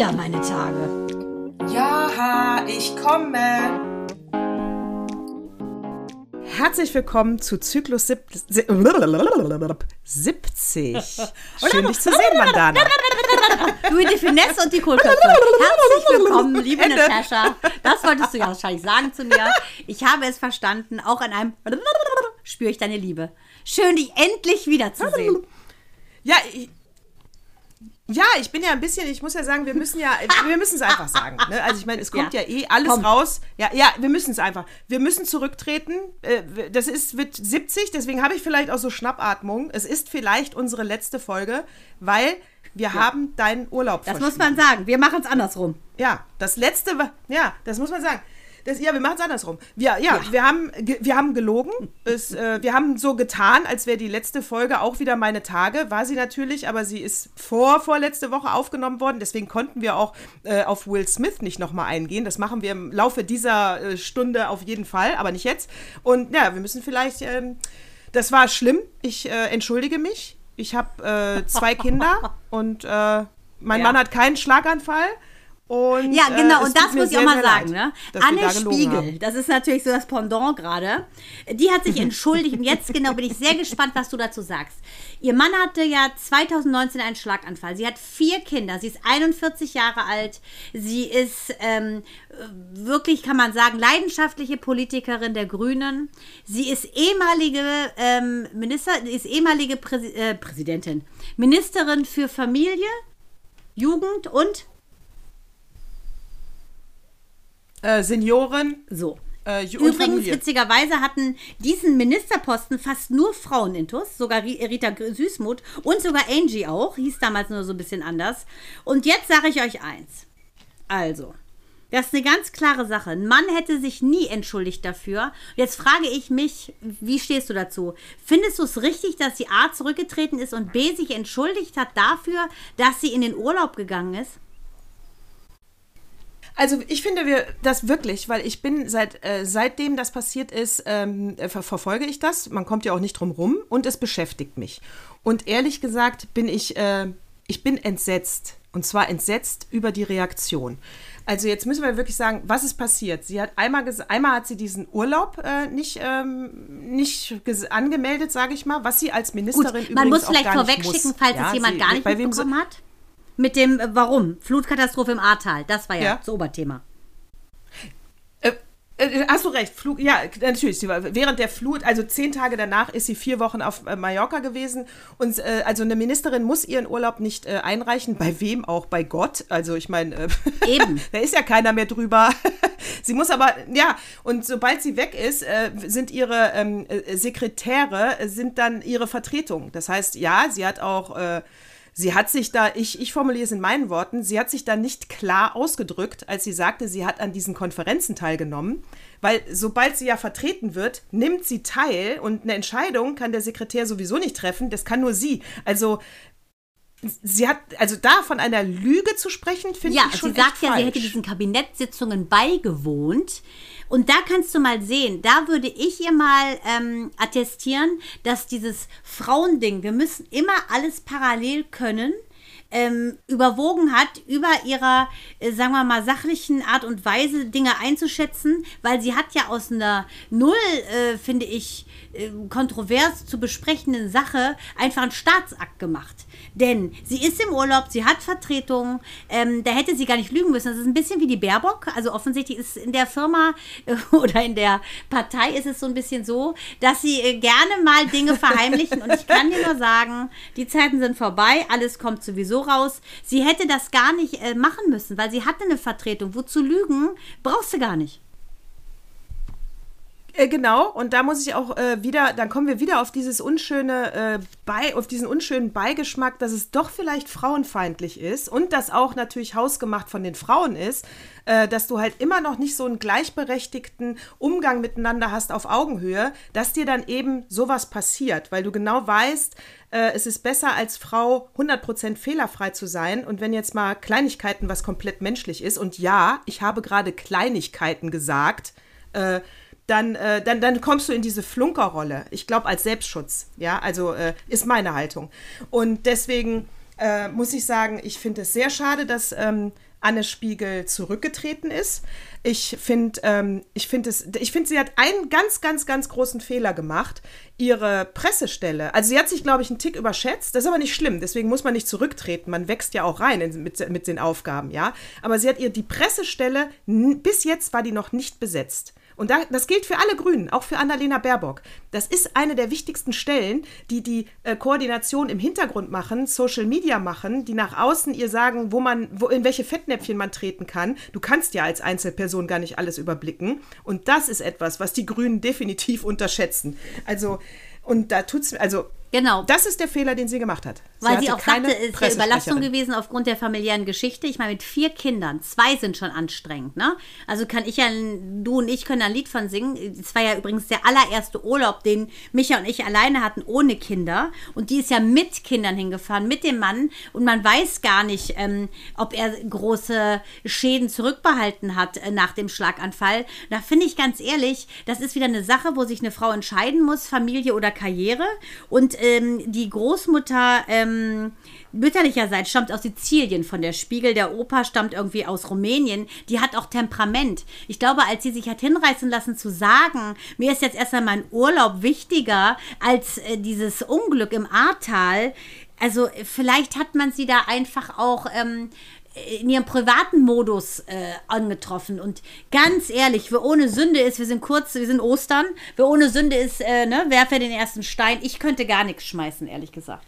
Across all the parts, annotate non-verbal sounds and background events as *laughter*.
wieder meine Tage. Ja, ich komme. Herzlich willkommen zu Zyklus 70. *laughs* Schön, dich zu sehen, Mandana. Du die Finesse und die Kohlköpfe. Herzlich willkommen, liebe Ende. Natascha. Das wolltest du ja wahrscheinlich sagen zu mir. Ich habe es verstanden. Auch an einem spüre ich deine Liebe. Schön, dich endlich wiederzusehen. Ja, ich, ja, ich bin ja ein bisschen, ich muss ja sagen, wir müssen ja, *laughs* wir müssen es einfach sagen. Ne? Also ich meine, es kommt ja, Ja. eh alles Komm. raus. Ja, ja, wir müssen es einfach. Wir müssen zurücktreten. Äh, Das ist, wird 70, deswegen habe ich vielleicht auch so Schnappatmung. Es ist vielleicht unsere letzte Folge, weil wir haben deinen Urlaub Das muss man sagen. Wir machen es andersrum. Ja, das letzte, ja, das muss man sagen. Das, ja, wir machen es andersrum. Wir, ja, Wir, haben, wir haben gelogen. Es, äh, wir haben so getan, als wäre die letzte Folge auch wieder meine Tage. War sie natürlich, aber sie ist vor vorletzte Woche aufgenommen worden. Deswegen konnten wir auch äh, auf Will Smith nicht nochmal eingehen. Das machen wir im Laufe dieser äh, Stunde auf jeden Fall, aber nicht jetzt. Und ja, wir müssen vielleicht, ähm, das war schlimm. Ich äh, entschuldige mich. Ich habe äh, zwei Kinder *laughs* und äh, mein Ja. Mann hat keinen Schlaganfall. Und, Ja, genau, äh, und das muss ich auch mal sagen, leid, ne? Anne Spiegel, haben. das ist natürlich so das Pendant gerade. Die hat sich *laughs* entschuldigt und jetzt genau bin ich sehr gespannt, was du dazu sagst. Ihr Mann hatte ja 2019 einen Schlaganfall. Sie hat vier Kinder. Sie ist 41 Jahre alt. Sie ist ähm, wirklich, kann man sagen, leidenschaftliche Politikerin der Grünen. Sie ist ehemalige ähm, Minister, ist ehemalige Präsi äh, Präsidentin, Ministerin für Familie, Jugend und Äh, Senioren so. äh, Übrigens, witzigerweise hatten diesen Ministerposten fast nur Frauen intus, sogar Ri- Rita Süßmuth und sogar Angie auch, hieß damals nur so ein bisschen anders. Und jetzt sage ich euch eins. Also, das ist eine ganz klare Sache. Ein Mann hätte sich nie entschuldigt dafür. Jetzt frage ich mich, wie stehst du dazu? Findest du es richtig, dass sie A zurückgetreten ist und B sich entschuldigt hat dafür, dass sie in den Urlaub gegangen ist? Also ich finde wir das wirklich, weil ich bin seit äh, seitdem das passiert ist, ähm, äh, ver verfolge ich das. Man kommt ja auch nicht drum rum und es beschäftigt mich. Und ehrlich gesagt bin ich, äh, ich bin entsetzt. Und zwar entsetzt über die Reaktion. Also jetzt müssen wir wirklich sagen, was ist passiert? Sie hat einmal, ges- einmal hat sie diesen Urlaub äh, nicht, ähm, nicht angemeldet, sage ich mal, was sie als Gut, Ministerin man übrigens muss auch vielleicht vorwegschicken, muss. falls Ja, es jemand sie- gar nicht wem so- hat. Mit dem, äh, warum? Flutkatastrophe im Ahrtal, das war ja, Ja. das Oberthema. Äh, äh, hast du recht, Flug, ja, natürlich. Während der Flut, also zehn Tage danach, ist sie vier Wochen auf Mallorca gewesen. Und äh, also eine Ministerin muss ihren Urlaub nicht einreichen. Bei wem auch? Bei Gott. Also ich meine, äh, *laughs* Eben. da ist ja keiner mehr drüber. *laughs* sie muss aber, ja, und sobald sie weg ist, sind ihre ähm, äh, Sekretäre, sind dann ihre Vertretung. Das heißt, ja, sie hat auch. Sie hat sich da, ich, ich formuliere es in meinen Worten, sie hat sich da nicht klar ausgedrückt, als sie sagte, sie hat an diesen Konferenzen teilgenommen, weil sobald sie ja vertreten wird, nimmt sie teil und eine Entscheidung kann der Sekretär sowieso nicht treffen, das kann nur sie. Also sie hat, also da von einer Lüge zu sprechen, finde Ja, ich schon sie sagt ja, sie falsch. hätte diesen Kabinettssitzungen beigewohnt. Und da kannst du mal sehen, da würde ich ihr mal ähm, attestieren, dass dieses Frauending, wir müssen immer alles parallel können, ähm, überwogen hat, über ihrer, äh, sagen wir mal, sachlichen Art und Weise Dinge einzuschätzen, weil sie hat ja aus einer null, äh, finde ich, äh, kontrovers zu besprechenden Sache einfach einen Staatsakt gemacht. Denn sie ist im Urlaub, sie hat Vertretung, ähm, da hätte sie gar nicht lügen müssen. Das ist ein bisschen wie die Baerbock. Also offensichtlich ist in der Firma äh, *laughs* oder in der Partei ist es so ein bisschen so, dass sie äh, gerne mal Dinge verheimlichen. Und ich kann dir nur sagen, die Zeiten sind vorbei, alles kommt sowieso raus. Sie hätte das gar nicht äh, machen müssen, weil sie hatte eine Vertretung. Wozu lügen, brauchst du gar nicht. Äh, genau, und da muss ich auch äh, wieder, dann kommen wir wieder auf dieses unschöne, äh, bei, auf diesen unschönen Beigeschmack, dass es doch vielleicht frauenfeindlich ist und das auch natürlich hausgemacht von den Frauen ist, äh, dass du halt immer noch nicht so einen gleichberechtigten Umgang miteinander hast auf Augenhöhe, dass dir dann eben sowas passiert, weil du genau weißt, äh, es ist besser als Frau 100% fehlerfrei zu sein. Und wenn jetzt mal Kleinigkeiten was komplett menschlich ist und ja, ich habe gerade Kleinigkeiten gesagt, äh, dann, äh, dann, dann kommst du in diese Flunkerrolle. Ich glaube, als Selbstschutz. Ja, also äh, ist meine Haltung. Und deswegen, äh, muss ich sagen, ich finde es sehr schade, dass ähm, Anne Spiegel zurückgetreten ist. Ich finde, ähm, ich finde sie hat einen ganz, ganz, ganz großen Fehler gemacht. Ihre Pressestelle, also sie hat sich, glaube ich, einen Tick überschätzt. Das ist aber nicht schlimm. Deswegen muss man nicht zurücktreten. Man wächst ja auch rein in, mit, mit den Aufgaben, ja. Aber sie hat ihr die Pressestelle bis jetzt war die noch nicht besetzt. Und da, das gilt für alle Grünen, auch für Annalena Baerbock. Das ist eine der wichtigsten Stellen, die die äh, Koordination im Hintergrund machen, Social Media machen, die nach außen ihr sagen, wo man, wo, in welche Fettnäpfchen man treten kann. Du kannst ja als Einzelperson gar nicht alles überblicken. Und das ist etwas, was die Grünen definitiv unterschätzen. Also, und da tut's, also Genau. Das ist der Fehler, den sie gemacht hat. Sie Weil sie auch sagte, es ist ja Überlastung gewesen aufgrund der familiären Geschichte. Ich meine, mit vier Kindern, zwei sind schon anstrengend, ne? Also kann ich ja, du und ich können ein Lied von singen. Es war ja übrigens der allererste Urlaub, den Micha und ich alleine hatten, ohne Kinder. Und die ist ja mit Kindern hingefahren, mit dem Mann. Und man weiß gar nicht, ähm, ob er große Schäden zurückbehalten hat äh, nach dem Schlaganfall. Da finde ich ganz ehrlich, das ist wieder eine Sache, wo sich eine Frau entscheiden muss, Familie oder Karriere. Und ähm, die Großmutter ähm, mütterlicherseits stammt aus Sizilien von der Spiegel. Der Opa stammt irgendwie aus Rumänien. Die hat auch Temperament. Ich glaube, als sie sich hat hinreißen lassen zu sagen, mir ist jetzt erst einmal mein Urlaub wichtiger als äh, dieses Unglück im Ahrtal. Also vielleicht hat man sie da einfach auch ähm, in ihrem privaten Modus äh, angetroffen. Und ganz ehrlich, wer ohne Sünde ist, wir sind kurz, wir sind Ostern, wer ohne Sünde ist, äh, ne, werfe den ersten Stein. Ich könnte gar nichts schmeißen, ehrlich gesagt.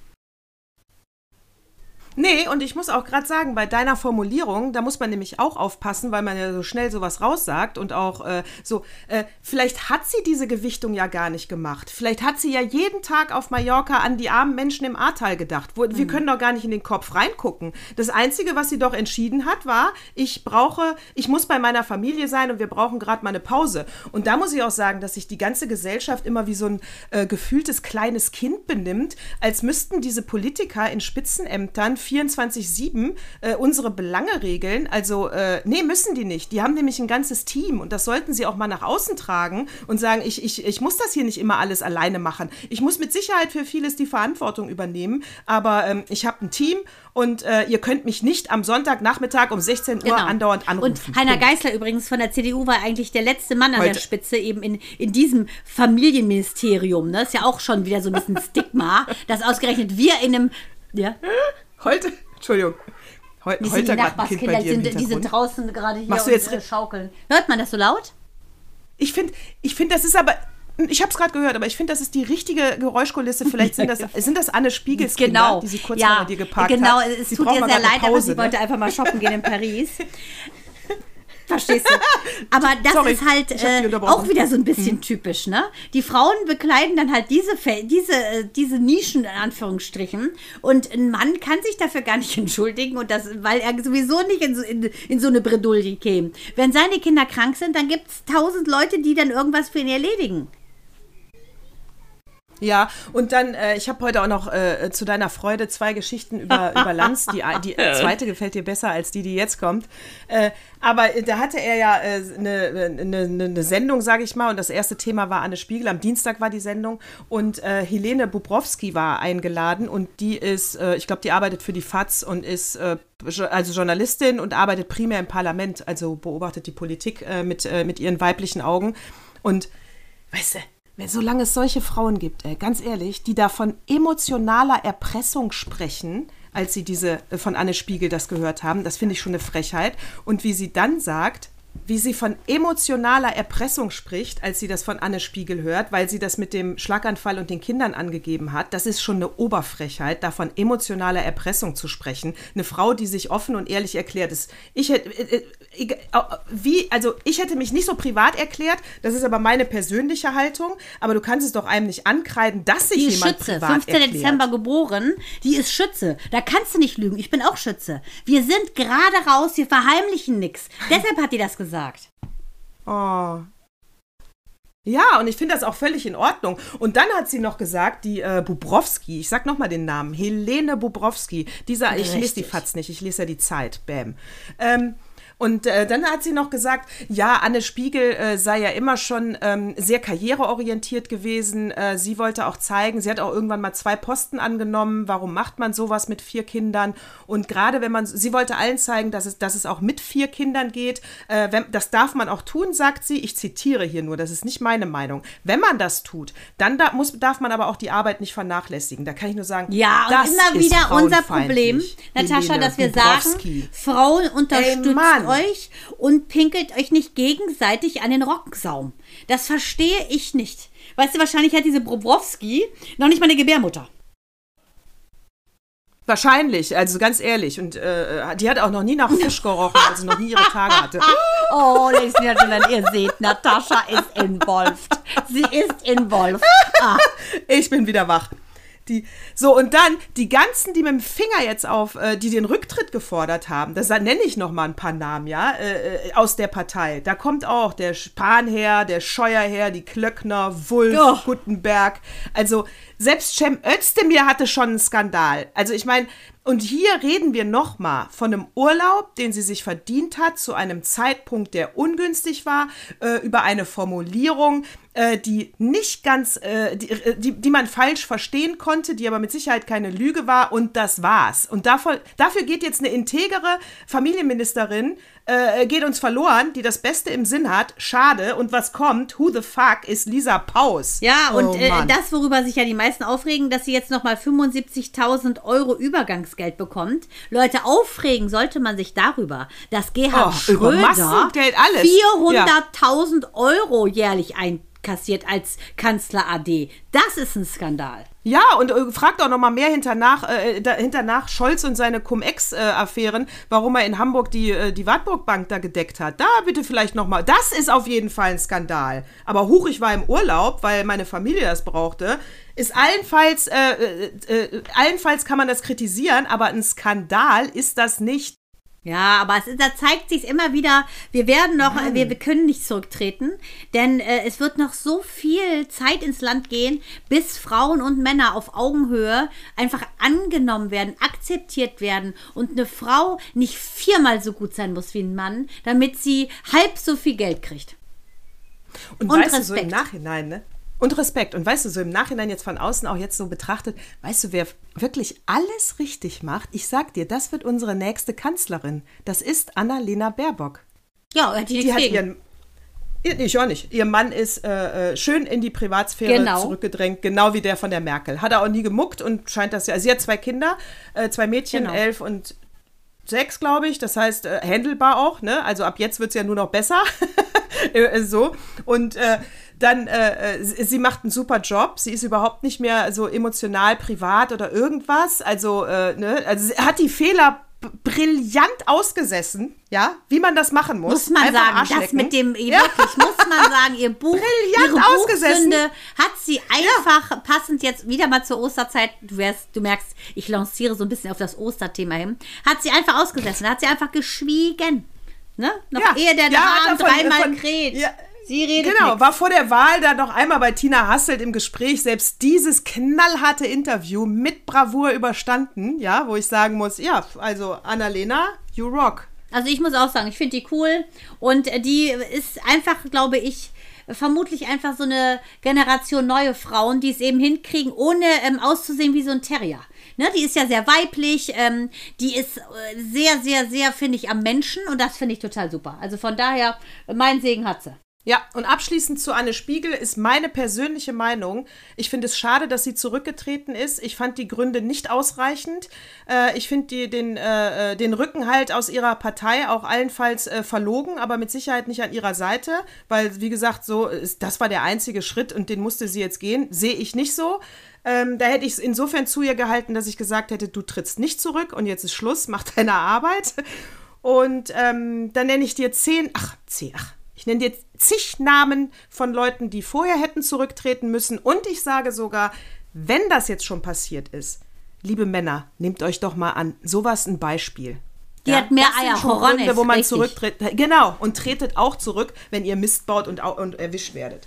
Nee, und ich muss auch gerade sagen, bei deiner Formulierung, da muss man nämlich auch aufpassen, weil man ja so schnell sowas raussagt und auch äh, so, äh, vielleicht hat sie diese Gewichtung ja gar nicht gemacht. Vielleicht hat sie ja jeden Tag auf Mallorca an die armen Menschen im Ahrtal gedacht. Wo, mhm. Wir können doch gar nicht in den Kopf reingucken. Das Einzige, was sie doch entschieden hat, war, ich brauche, ich muss bei meiner Familie sein und wir brauchen gerade mal eine Pause. Und da muss ich auch sagen, dass sich die ganze Gesellschaft immer wie so ein äh, gefühltes kleines Kind benimmt, als müssten diese Politiker in Spitzenämtern 24-7 äh, unsere Belange regeln. Also, äh, nee, müssen die nicht. Die haben nämlich ein ganzes Team und das sollten sie auch mal nach außen tragen und sagen, ich, ich, ich muss das hier nicht immer alles alleine machen. Ich muss mit Sicherheit für vieles die Verantwortung übernehmen, aber ähm, ich habe ein Team und äh, ihr könnt mich nicht am Sonntagnachmittag um 16 Uhr genau. andauernd anrufen. Und Heiner Geißler übrigens von der CDU war eigentlich der letzte Mann an Heute. der Spitze eben in, in diesem Familienministerium. Ne? Ist ja auch schon wieder so ein bisschen Stigma, *laughs* dass ausgerechnet wir in einem ja. Heute, Entschuldigung. Heu, die Kind bei dir die sind, die sind draußen gerade hier Machst du jetzt und, äh, schaukeln. Hört man das so laut? Ich finde, ich find, das ist aber ich habe es gerade gehört, aber ich finde, das ist die richtige Geräuschkulisse. Vielleicht sind das, *laughs* sind das Anne Spiegels genau. die sie kurz ja, bei dir geparkt genau. hat. Genau, es sie tut ihr sehr leid, aber sie ne? wollte einfach mal shoppen gehen in *laughs* Paris. Verstehst du? *laughs* Aber das Sorry, ist halt äh, auch wieder so ein bisschen hm. typisch, ne? Die Frauen bekleiden dann halt diese, diese, äh, diese Nischen in Anführungsstrichen und ein Mann kann sich dafür gar nicht *laughs* entschuldigen und das, weil er sowieso nicht in so, in, in so eine Bredouille käme. Wenn seine Kinder krank sind, dann gibt es tausend Leute, die dann irgendwas für ihn erledigen. Ja, und dann, äh, ich habe heute auch noch äh, zu deiner Freude zwei Geschichten über, *laughs* über Lanz. Die, die zweite gefällt dir besser als die, die jetzt kommt. Äh, aber da hatte er ja eine äh, ne, ne, ne Sendung, sage ich mal, und das erste Thema war Anne Spiegel. Am Dienstag war die Sendung und äh, Helene Bubrowski war eingeladen und die ist, äh, ich glaube, die arbeitet für die FAZ und ist also Journalistin und arbeitet primär im Parlament, also beobachtet die Politik mit, mit ihren weiblichen Augen. Und weißt du, solange es solche Frauen gibt, ey, ganz ehrlich, die da von emotionaler Erpressung sprechen, als sie diese äh, von Anne Spiegel das gehört haben, das finde ich schon eine Frechheit. Und wie sie dann sagt, wie sie von emotionaler Erpressung spricht, als sie das von Anne Spiegel hört, weil sie das mit dem Schlaganfall und den Kindern angegeben hat. Das ist schon eine Oberfrechheit, davon emotionaler Erpressung zu sprechen. Eine Frau, die sich offen und ehrlich erklärt ist. Ich hätte, äh, äh, wie, also ich hätte mich nicht so privat erklärt, das ist aber meine persönliche Haltung, aber du kannst es doch einem nicht ankreiden, dass sich die jemand Schütze, privat 15. erklärt. Dezember geboren, die ist Schütze. Da kannst du nicht lügen. Ich bin auch Schütze. Wir sind gerade raus, wir verheimlichen nichts. Deshalb hat die das gesagt gesagt. Oh. Ja, und ich finde das auch völlig in Ordnung. Und dann hat sie noch gesagt, die äh, Bubrowski, ich sag nochmal den Namen, Helene Bubrowski, dieser, ich lese die Fatz nicht, ich lese ja die Zeit, bam. Ähm, Und äh, dann hat sie noch gesagt, ja, Anne Spiegel äh, sei ja immer schon ähm, sehr karriereorientiert gewesen. Äh, sie wollte auch zeigen, sie hat auch irgendwann mal zwei Posten angenommen. Warum macht man sowas mit vier Kindern? Und gerade wenn man, sie wollte allen zeigen, dass es, dass es auch mit vier Kindern geht. Äh, wenn, das darf man auch tun, sagt sie. Ich zitiere hier nur, das ist nicht meine Meinung. Wenn man das tut, dann da muss, darf man aber auch die Arbeit nicht vernachlässigen. Da kann ich nur sagen, Ja, und das immer ist wieder unser frauenfeindlich. Problem, Natascha, Helene dass wir sagen, Frauen unterstützt Mann. Euch und pinkelt euch nicht gegenseitig an den Rockensaum. Das verstehe ich nicht. Weißt du, wahrscheinlich hat diese Bobrowski noch nicht mal eine Gebärmutter. Wahrscheinlich, also ganz ehrlich. Und äh, die hat auch noch nie nach Fisch gerochen, weil sie noch nie ihre Tage hatte. *laughs* Oh, Ladies and Gentlemen, ihr seht, Natascha ist involved. Sie ist involved. Ah, Ich bin wieder wach. Die, so, und dann die ganzen, die mit dem Finger jetzt auf, äh, die den Rücktritt gefordert haben, das nenne ich noch mal ein paar Namen, ja, äh, äh, aus der Partei. Da kommt auch der Spahn her, der Scheuer her, die Klöckner, Wulff, Ja. Guttenberg. Also, selbst Cem Özdemir hatte schon einen Skandal. Also, ich meine, und hier reden wir noch mal von einem Urlaub, den sie sich verdient hat, zu einem Zeitpunkt, der ungünstig war, äh, über eine Formulierung, äh, die nicht ganz, äh, die, äh, die, die man falsch verstehen konnte, die aber mit Sicherheit keine Lüge war und das war's. Und davon, dafür geht jetzt eine integere Familienministerin, äh, geht uns verloren, die das Beste im Sinn hat. Schade. Und was kommt? Who the fuck ist Lisa Paus? Ja, und Oh, äh, das, worüber sich ja die meisten aufregen, dass sie jetzt nochmal 75.000 Euro Übergangsgeld bekommt. Leute, aufregen sollte man sich darüber, dass Gerhard Oh, Schröder Massengeld alles. 400.000 Euro jährlich einkassiert als Kanzler AD. Das ist ein Skandal. Ja, und äh, fragt auch noch mal mehr hinternach, äh, da, hinternach Scholz und seine Cum-Ex-Affären, warum er in Hamburg die, äh, die Wartburg-Bank da gedeckt hat. Da bitte vielleicht noch mal. Das ist auf jeden Fall ein Skandal. Aber huch, ich war im Urlaub, weil meine Familie das brauchte. Ist allenfalls, äh, äh, äh, allenfalls kann man das kritisieren, aber ein Skandal ist das nicht. Ja, aber es, ist- da zeigt sich immer wieder, wir werden noch, wir, wir können nicht zurücktreten, denn äh, es wird noch so viel Zeit ins Land gehen, bis Frauen und Männer auf Augenhöhe einfach angenommen werden, akzeptiert werden und eine Frau nicht viermal so gut sein muss wie ein Mann, damit sie halb so viel Geld kriegt. Und, Und weißt du, so im Respekt. Nachhinein, ne? Und Respekt. Und weißt du, so im Nachhinein jetzt von außen auch jetzt so betrachtet, weißt du, wer wirklich alles richtig macht? Ich sag dir, das wird unsere nächste Kanzlerin. Das ist Annalena Baerbock. Ja, Die nichts hat ihren. Ihr- Ich auch nicht. Ihr Mann ist äh, äh, schön in die Privatsphäre Genau. zurückgedrängt, genau wie der von der Merkel. Hat er auch nie gemuckt und scheint das ja. Sie hat zwei Kinder, äh, zwei Mädchen, Genau. elf und sechs, glaube ich. Das heißt, äh, handelbar auch, ne? Also ab jetzt wird es ja nur noch besser. *laughs* Äh, so. Und äh, dann, äh, äh, sie macht einen super Job. Sie ist überhaupt nicht mehr so emotional, privat oder irgendwas. Also, äh, ne? also sie hat die Fehler brillant ausgesessen, ja, wie man das machen muss. Muss man Einfach sagen, das mit dem, Ja. wirklich, muss man sagen, ihr Buch, Brillant ihre ausgesessen. Buchsünde hat sie einfach passend jetzt wieder mal zur Osterzeit, du, wärst, du merkst, ich lanciere so ein bisschen auf das Osterthema hin, hat sie einfach ausgesessen, hat sie einfach geschwiegen. Ne? Noch Ja. ehe der Ja, er von- dreimal kräht. Ja. Sie redet Genau, nix. war vor der Wahl da noch einmal bei Tina Hasselt im Gespräch, selbst dieses knallharte Interview mit Bravour überstanden, ja, wo ich sagen muss, ja, also Annalena, you rock. Also ich muss auch sagen, ich finde die cool und äh, die ist einfach, glaube ich, vermutlich einfach so eine Generation neue Frauen, die es eben hinkriegen, ohne ähm, auszusehen wie so ein Terrier. Ne, die ist ja sehr weiblich, ähm, die ist äh, sehr, sehr, sehr, finde ich, am Menschen und das finde ich total super. Also von daher, mein Segen hat sie. Ja, und abschließend zu Anne Spiegel ist meine persönliche Meinung. Ich finde es schade, dass sie zurückgetreten ist. Ich fand die Gründe nicht ausreichend. Äh, ich finde den, äh, äh, den Rückenhalt aus ihrer Partei auch allenfalls äh, verlogen, aber mit Sicherheit nicht an ihrer Seite, weil, wie gesagt, so ist, das war der einzige Schritt und den musste sie jetzt gehen. Sehe ich nicht so. Ähm, da hätte ich es insofern zu ihr gehalten, dass ich gesagt hätte, du trittst nicht zurück und jetzt ist Schluss, mach deine Arbeit. Und ähm, dann nenne ich dir zehn, ach, zehn, ach, ich nenne dir zig Namen von Leuten, die vorher hätten zurücktreten müssen. Und ich sage sogar, wenn das jetzt schon passiert ist, liebe Männer, nehmt euch doch mal an sowas ein Beispiel. Die hat mehr Eier, Gründe, wo man richtig. zurücktritt. Genau, und tretet auch zurück, wenn ihr Mist baut und, und erwischt werdet.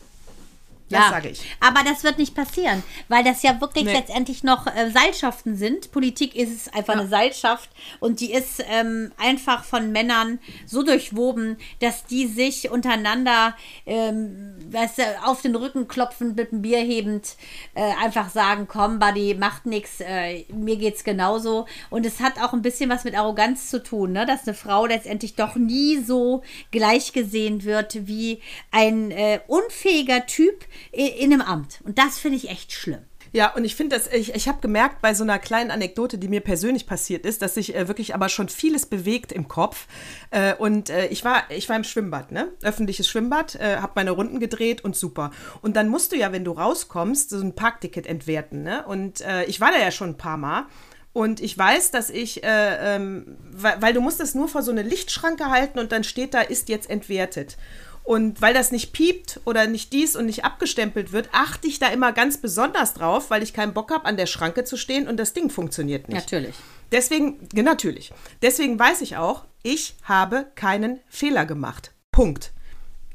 Das sage ich. Aber das wird nicht passieren, weil das ja wirklich Nee. letztendlich noch äh, Seilschaften sind. Politik ist es einfach eine Seilschaft und die ist ähm, einfach von Männern so durchwoben, dass die sich untereinander ähm, weißt du, auf den Rücken klopfen, mit dem Bier hebend, äh, einfach sagen, komm, Buddy, macht nichts, äh, mir geht's genauso. Und es hat auch ein bisschen was mit Arroganz zu tun, ne? dass eine Frau letztendlich doch nie so gleich gesehen wird wie ein äh, unfähiger Typ in, in einem Amt. Und das finde ich echt schlimm. Ja, und ich finde das, ich, ich habe gemerkt bei so einer kleinen Anekdote, die mir persönlich passiert ist, dass sich äh, wirklich aber schon vieles bewegt im Kopf. Äh, und äh, ich, war, ich war im Schwimmbad, ne? Öffentliches Schwimmbad, äh, habe meine Runden gedreht und super. Und dann musst du ja, wenn du rauskommst, so ein Parkticket entwerten, ne? Und äh, ich war da ja schon ein paar Mal. Und ich weiß, dass ich, äh, ähm, weil, weil du musst das nur vor so eine Lichtschranke halten und dann steht da, ist jetzt entwertet. Und weil das nicht piept oder nicht dies und nicht abgestempelt wird, achte ich da immer ganz besonders drauf, weil ich keinen Bock habe, an der Schranke zu stehen und das Ding funktioniert nicht. Natürlich. Deswegen, ja, natürlich. Deswegen weiß ich auch, ich habe keinen Fehler gemacht. Punkt.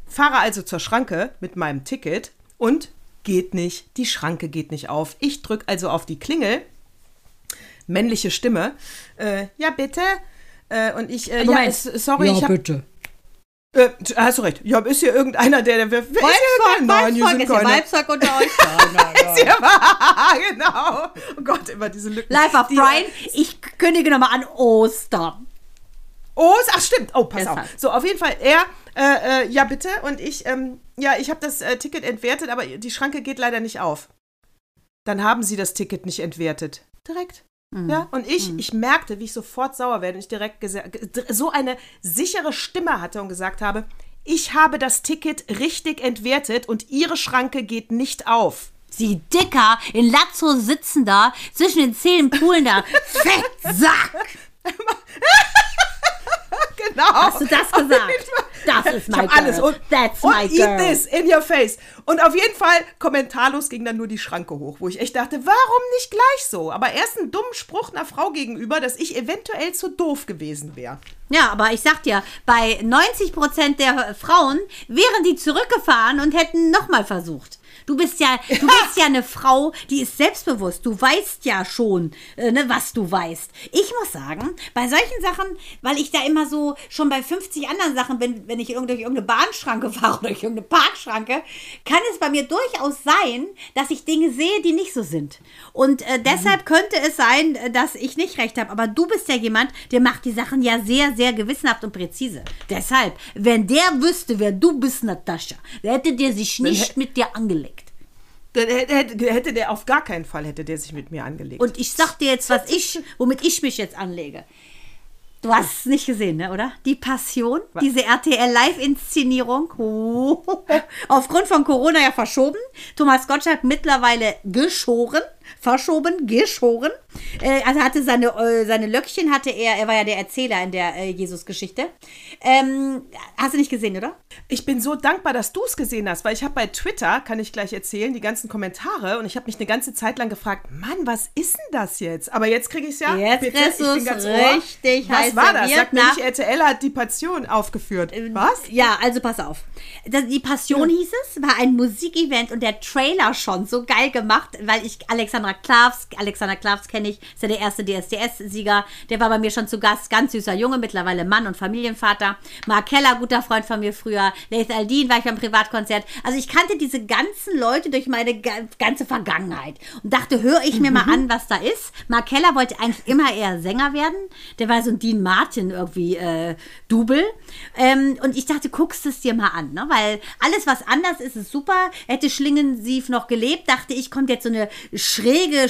Fahre also zur Schranke mit meinem Ticket und geht nicht. Die Schranke geht nicht auf. Ich drücke also auf die Klingel. Männliche Stimme. Äh, ja, bitte. Äh, und ich, äh, ja, sorry, ich habe. Äh, hast du recht. Ja, ist hier irgendeiner, der. der wer ist hier kein- Nein, hier sind ist keine. Weibsvolk unter *laughs* euch. Nein, *laughs* nein, nein. *laughs* Ja, genau. Oh Gott, immer diese Lücken. Live of Brian, ich kündige nochmal an Ostern. Oh, ach stimmt. Oh, pass Deshalb. auf. So, auf jeden Fall, er, äh, äh, ja bitte. Und ich, ähm, ja, ich habe das äh, Ticket entwertet, aber die Schranke geht leider nicht auf. Dann haben sie das Ticket nicht entwertet. Direkt. Ja, und ich, ich merkte, wie ich sofort sauer werde und ich direkt so eine sichere Stimme hatte und gesagt habe, ich habe das Ticket richtig entwertet und ihre Schranke geht nicht auf. Sie dicker, in Lazzo sitzen da, zwischen den Zähnen poolen da. *laughs* Fettsack! *laughs* Genau. Hast du das gesagt? *laughs* Das ist hab alles. Und, That's und my eat girl. this in your face. Und auf jeden Fall, kommentarlos ging dann nur die Schranke hoch, wo ich echt dachte, warum nicht gleich so? Aber erst einen dummen Spruch einer Frau gegenüber, dass ich eventuell zu doof gewesen wäre. Ja, aber ich sag dir, bei 90 Prozent der Frauen wären die zurückgefahren und hätten nochmal versucht. Du bist ja, du bist ja eine Frau, die ist selbstbewusst. Du weißt ja schon, äh, ne, was du weißt. Ich muss sagen, bei solchen Sachen, weil ich da immer so schon bei 50 anderen Sachen, wenn, wenn ich durch irgendeine Bahnschranke *laughs* fahre oder durch irgendeine Parkschranke, kann es bei mir durchaus sein, dass ich Dinge sehe, die nicht so sind. Und äh, deshalb könnte es sein, äh, dass ich nicht recht habe. Aber du bist ja jemand, der macht die Sachen ja sehr, sehr gewissenhaft und präzise. Deshalb, wenn der wüsste, wer du bist, Natascha, der hätte der sich nicht mit dir angelegt. Dann hätte, hätte, der auf gar keinen Fall hätte der sich mit mir angelegt. Und ich sag dir jetzt, was ich, womit ich mich jetzt anlege. Du hast es nicht gesehen, ne, oder? Die Passion, diese RTL-Live-Inszenierung, oh, *laughs* aufgrund von Corona ja verschoben. Thomas Gottschalk mittlerweile geschoren, verschoben, geschoren. Äh, also hatte seine, äh, seine Löckchen hatte er, er war ja der Erzähler in der äh, Jesus-Geschichte. Ähm, hast du nicht gesehen, oder? Ich bin so dankbar, dass du es gesehen hast, weil ich habe bei Twitter, kann ich gleich erzählen, die ganzen Kommentare und ich habe mich eine ganze Zeit lang gefragt, Mann, was ist denn das jetzt? Aber jetzt kriege ich es ja. Jetzt Bitte, kriegst ich bin ganz richtig Was war das? Sag mir nicht, RTL hat die Passion aufgeführt. Was? Ja, also pass auf. Das, die Passion hieß es, war ein Musikevent und der Trailer schon so geil gemacht, weil ich Alexandra Klavs, Alexander Klavs kenne ich, ist ja der erste DSDS-Sieger, der war bei mir schon zu Gast, ganz süßer Junge, mittlerweile Mann und Familienvater. Mark Keller, guter Freund von mir früher, Leith Aldin war ich beim Privatkonzert. Also ich kannte diese ganzen Leute durch meine ga- ganze Vergangenheit und dachte, höre ich mir mal an, was da ist. Mark Keller wollte eigentlich immer eher Sänger werden, der war so ein Dean Martin irgendwie äh, Double. Ähm, und ich dachte, guckst es dir mal an, ne? weil alles, was anders ist, ist super. Hätte Schlingensief noch gelebt, dachte ich, kommt jetzt so eine schräge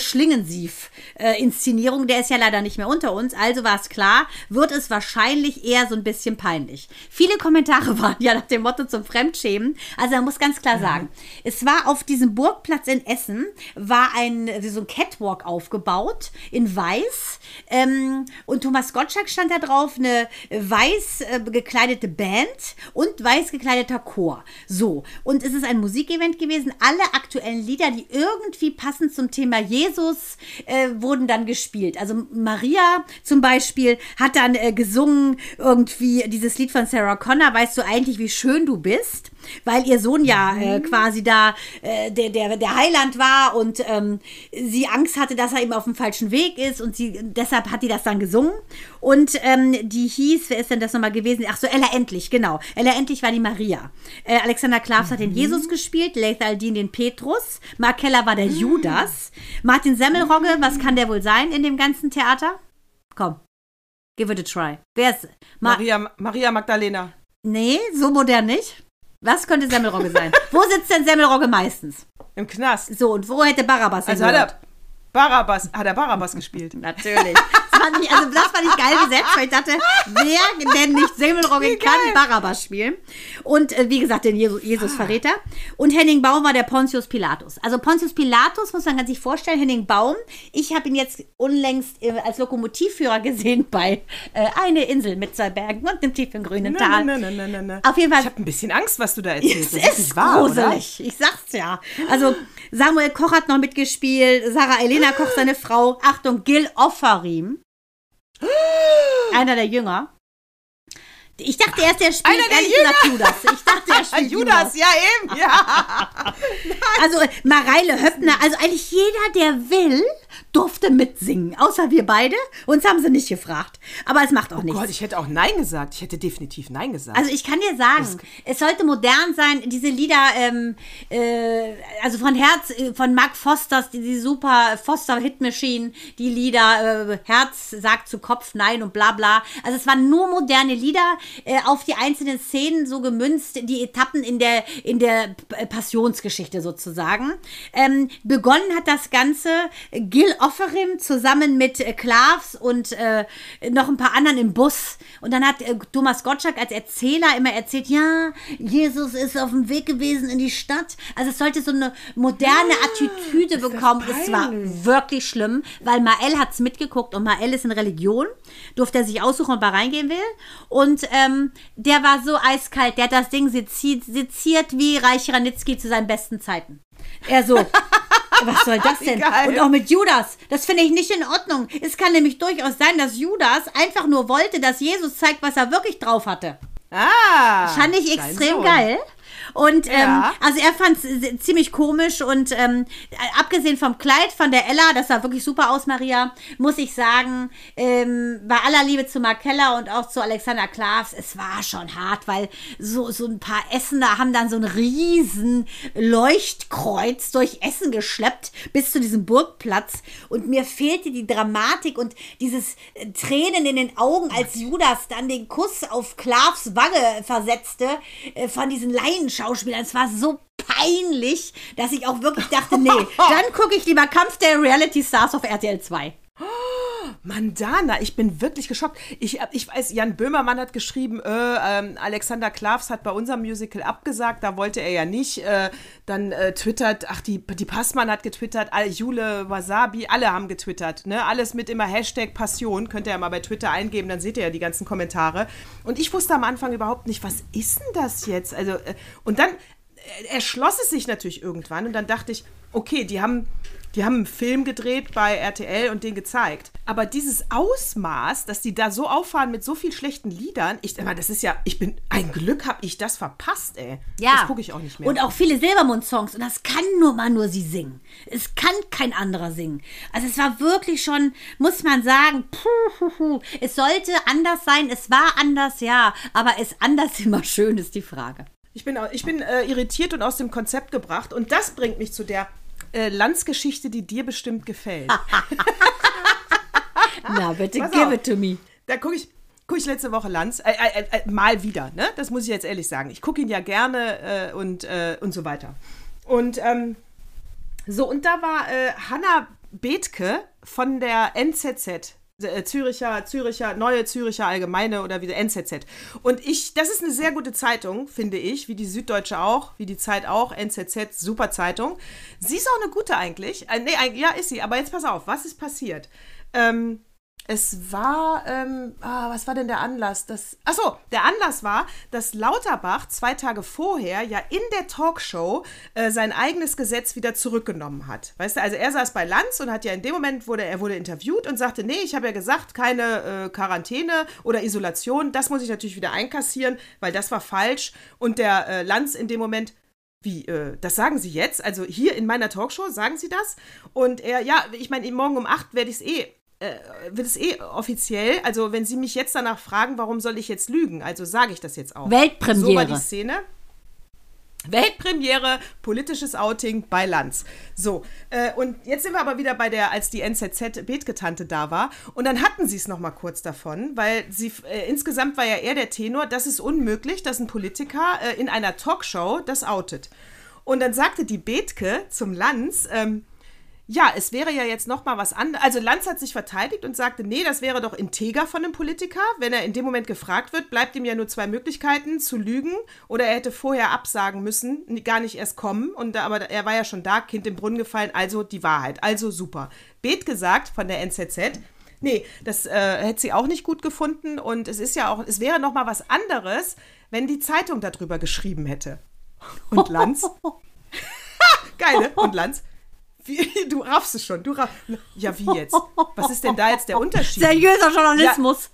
Schlingensief-Inszenierung. Der ist ja leider nicht mehr unter uns, also war es klar, wird es wahrscheinlich eher so ein bisschen peinlich. Viele Kommentare *laughs* waren ja nach dem Motto zum Fremdschämen. Also man muss ganz klar sagen, es war auf diesem Burgplatz in Essen, war ein, so ein Catwalk aufgebaut in weiß. Ähm, und Thomas Gottschalk stand da drauf, eine weiß äh, gekleidete Band und weiß gekleideter Chor. So, und es ist ein Musikevent gewesen. Alle aktuellen Lieder, die irgendwie passend zum Thema Jesus äh, wurden dann gespielt. Also Maria zum Beispiel hat dann äh, gesungen irgendwie dieses Lied von Sarah Connor, weißt du eigentlich, wie schön du bist. Weil ihr Sohn ja äh, quasi da äh, der, der, der Heiland war und ähm, sie Angst hatte, dass er eben auf dem falschen Weg ist und sie deshalb hat die das dann gesungen. Und ähm, die hieß, wer ist denn das nochmal gewesen? Ach so, Ella Endlich, genau. Ella Endlich war die Maria. Äh, Alexander Klavs hat den Jesus gespielt, Leith Aldin den Petrus, Mark Keller war der Judas, Martin Semmelrogge, was kann der wohl sein in dem ganzen Theater? Komm, give it a try. Wer ist? Ma Maria, Maria Magdalena. nee, so modern nicht. Was könnte Semmelrogge sein? *laughs* Wo sitzt denn Semmelrogge meistens? Im Knast. So, und wo hätte Barabbas Also hingehört? hat er Barabbas, hat er Barabbas gespielt. Natürlich. Das fand ich, also das fand ich geil gesetzt, weil ich dachte, wer denn nicht Semmelrogge kann Barabbas spielen? Und äh, wie gesagt, den Jesus, Jesus Verräter. Und Henning Baum war der Pontius Pilatus. Also Pontius Pilatus muss man sich vorstellen, Henning Baum, ich habe ihn jetzt unlängst äh, als Lokomotivführer gesehen bei äh, Eine Insel mit zwei Bergen und einem tiefen grünen Tal. Nein, nein, nein, nein, nein. Auf jeden Fall Ich habe ein bisschen Angst, was du da erzählst. es Das ist nicht wahr, oder? gruselig. Ich sag's ja. Also Samuel Koch hat noch mitgespielt, Sarah Elena Koch, seine Frau. Achtung, Gil Offarim. *gasps* Einer der Jünger. Ich dachte erst, er spielt Einer der ehrlich gesagt Judas. Ich dachte, er *laughs* spielt Judas, ja eben, ja. *laughs* Also Mareile Höppner, also eigentlich jeder, der will, durfte mitsingen. Außer wir beide. Uns haben sie nicht gefragt. Aber es macht auch nichts. Oh Gott, ich hätte auch Nein gesagt. Ich hätte definitiv Nein gesagt. Also ich kann dir sagen, es sollte modern sein, diese Lieder, ähm, äh, also von Herz, äh, von Mark Fosters, die, die super Foster Hit Machine, die Lieder, äh, Herz sagt zu Kopf Nein und bla bla. Also es waren nur moderne Lieder äh, auf die einzelnen Szenen so gemünzt, die Etappen in der, in der P- Passionsgeschichte sozusagen. Ähm, begonnen hat das Ganze Gil Offerim zusammen mit äh, Klavs und äh, noch ein paar anderen im Bus. Und dann hat äh, Thomas Gottschalk als Erzähler immer erzählt, ja, Jesus ist auf dem Weg gewesen in die Stadt. Also es sollte so eine moderne Attitüde bekommen. Es war wirklich schlimm, weil Mael hat es mitgeguckt und Mael ist in Religion, durfte er sich aussuchen, ob er reingehen will. Und ähm, der war so eiskalt, der hat das Ding seziert, seziert wie Reich Ranitzky zu seinen besten Zeiten. Er so. *laughs* Was soll das denn? geil. Und auch mit Judas. Das finde ich nicht in Ordnung. Es kann nämlich durchaus sein, dass Judas einfach nur wollte, dass Jesus zeigt, was er wirklich drauf hatte. ah, Fand ich extrem geil. Und ähm, Ja. also er fand es ziemlich komisch und ähm, abgesehen vom Kleid von der Ella, das sah wirklich super aus, Maria, muss ich sagen, ähm, bei aller Liebe zu Mark Keller und auch zu Alexander Klavs, es war schon hart, weil so, so ein paar Essener haben dann so ein riesen Leuchtkreuz durch Essen geschleppt bis zu diesem Burgplatz und mir fehlte die Dramatik und dieses äh, Tränen in den Augen, als Judas dann den Kuss auf Klavs Wange versetzte äh, von diesen Laienschauspielern. Es war so peinlich, dass ich auch wirklich dachte, nee, dann gucke ich lieber Kampf der Reality Stars auf RTL 2. *laughs* Mandana, ich bin wirklich geschockt. Ich, ich weiß, Jan Böhmermann hat geschrieben, äh, ähm, Alexander Klavs hat bei unserem Musical abgesagt, da wollte er ja nicht. Äh, dann äh, twittert, ach, die, die Passmann hat getwittert, Jule Wasabi, alle haben getwittert. Ne? Alles mit immer Hashtag Passion, könnt ihr ja mal bei Twitter eingeben, dann seht ihr ja die ganzen Kommentare. Und ich wusste am Anfang überhaupt nicht, was ist denn das jetzt? Also, äh, und dann äh, erschloss es sich natürlich irgendwann und dann dachte ich, okay, die haben, die haben einen Film gedreht bei RTL und den gezeigt. Aber dieses Ausmaß, dass die da so auffahren mit so viel schlechten Liedern, ich sag mal, das ist ja, ich bin, ein Glück habe ich das verpasst, ey. Ja. Das gucke ich auch nicht mehr. Und auch viele Silbermond-Songs. Und das kann nur mal nur sie singen. Es kann kein anderer singen. Also es war wirklich schon, muss man sagen, puh, puh, puh. es sollte anders sein. Es war anders, ja. Aber ist anders *laughs* immer schön, ist die Frage. Ich bin, ich bin äh, irritiert und aus dem Konzept gebracht. Und das bringt mich zu der äh, Landsgeschichte, die dir bestimmt gefällt. *laughs* Na, bitte, Pass give auf. it to me. Da gucke ich, guck ich letzte Woche Lanz, äh, äh, äh, mal wieder, ne? Das muss ich jetzt ehrlich sagen. Ich gucke ihn ja gerne äh, und, äh, und so weiter. Und ähm, so, und da war äh, Hanna Bethke von der NZZ. Äh, Züricher, Züricher, Neue Züricher Allgemeine oder wie der NZZ. Und ich, das ist eine sehr gute Zeitung, finde ich, wie die Süddeutsche auch, wie die Zeit auch, NZZ, super Zeitung. Sie ist auch eine gute eigentlich. Äh, nee, ja, ist sie, aber jetzt pass auf, was ist passiert? Ähm, Es war, ähm, ah, was war denn der Anlass? Das, achso, der Anlass war, dass Lauterbach zwei Tage vorher ja in der Talkshow äh, sein eigenes Gesetz wieder zurückgenommen hat. Weißt du, also er saß bei Lanz und hat ja in dem Moment, wurde er wurde interviewt und sagte, nee, ich habe ja gesagt, keine äh, Quarantäne oder Isolation, das muss ich natürlich wieder einkassieren, weil das war falsch. Und der äh, Lanz in dem Moment, wie, äh, das sagen Sie jetzt? Also hier in meiner Talkshow sagen Sie das? Und er, ja, ich meine, morgen um 8 werde ich es eh äh, wird es eh offiziell. Also, wenn Sie mich jetzt danach fragen, warum soll ich jetzt lügen? Also sage ich das jetzt auch. Weltpremiere. So war die Szene. Weltpremiere, politisches Outing bei Lanz. So, äh, und jetzt sind wir aber wieder bei der, als die NZZ Bethke-Tante da war. Und dann hatten sie es noch mal kurz davon, weil sie, äh, insgesamt war ja eher der Tenor, das ist unmöglich, dass ein Politiker äh, in einer Talkshow das outet. Und dann sagte die Bethke zum Lanz, ähm, ja, es wäre ja jetzt noch mal was anderes. Also Lanz hat sich verteidigt und sagte, nee, das wäre doch integer von einem Politiker. Wenn er in dem Moment gefragt wird, bleibt ihm ja nur zwei Möglichkeiten, zu lügen oder er hätte vorher absagen müssen, gar nicht erst kommen. Und aber er war ja schon da, Kind im Brunnen gefallen, also die Wahrheit. Also super. Bet gesagt von der NZZ, nee, das äh, hätte sie auch nicht gut gefunden und es ist ja auch, es wäre noch mal was anderes, wenn die Zeitung darüber geschrieben hätte. Und Lanz... *laughs* Geil, ne? Und Lanz, wie, *laughs* du raffst es schon. Du raff, ja, wie jetzt? Was ist denn da jetzt der Unterschied? Seriöser Journalismus.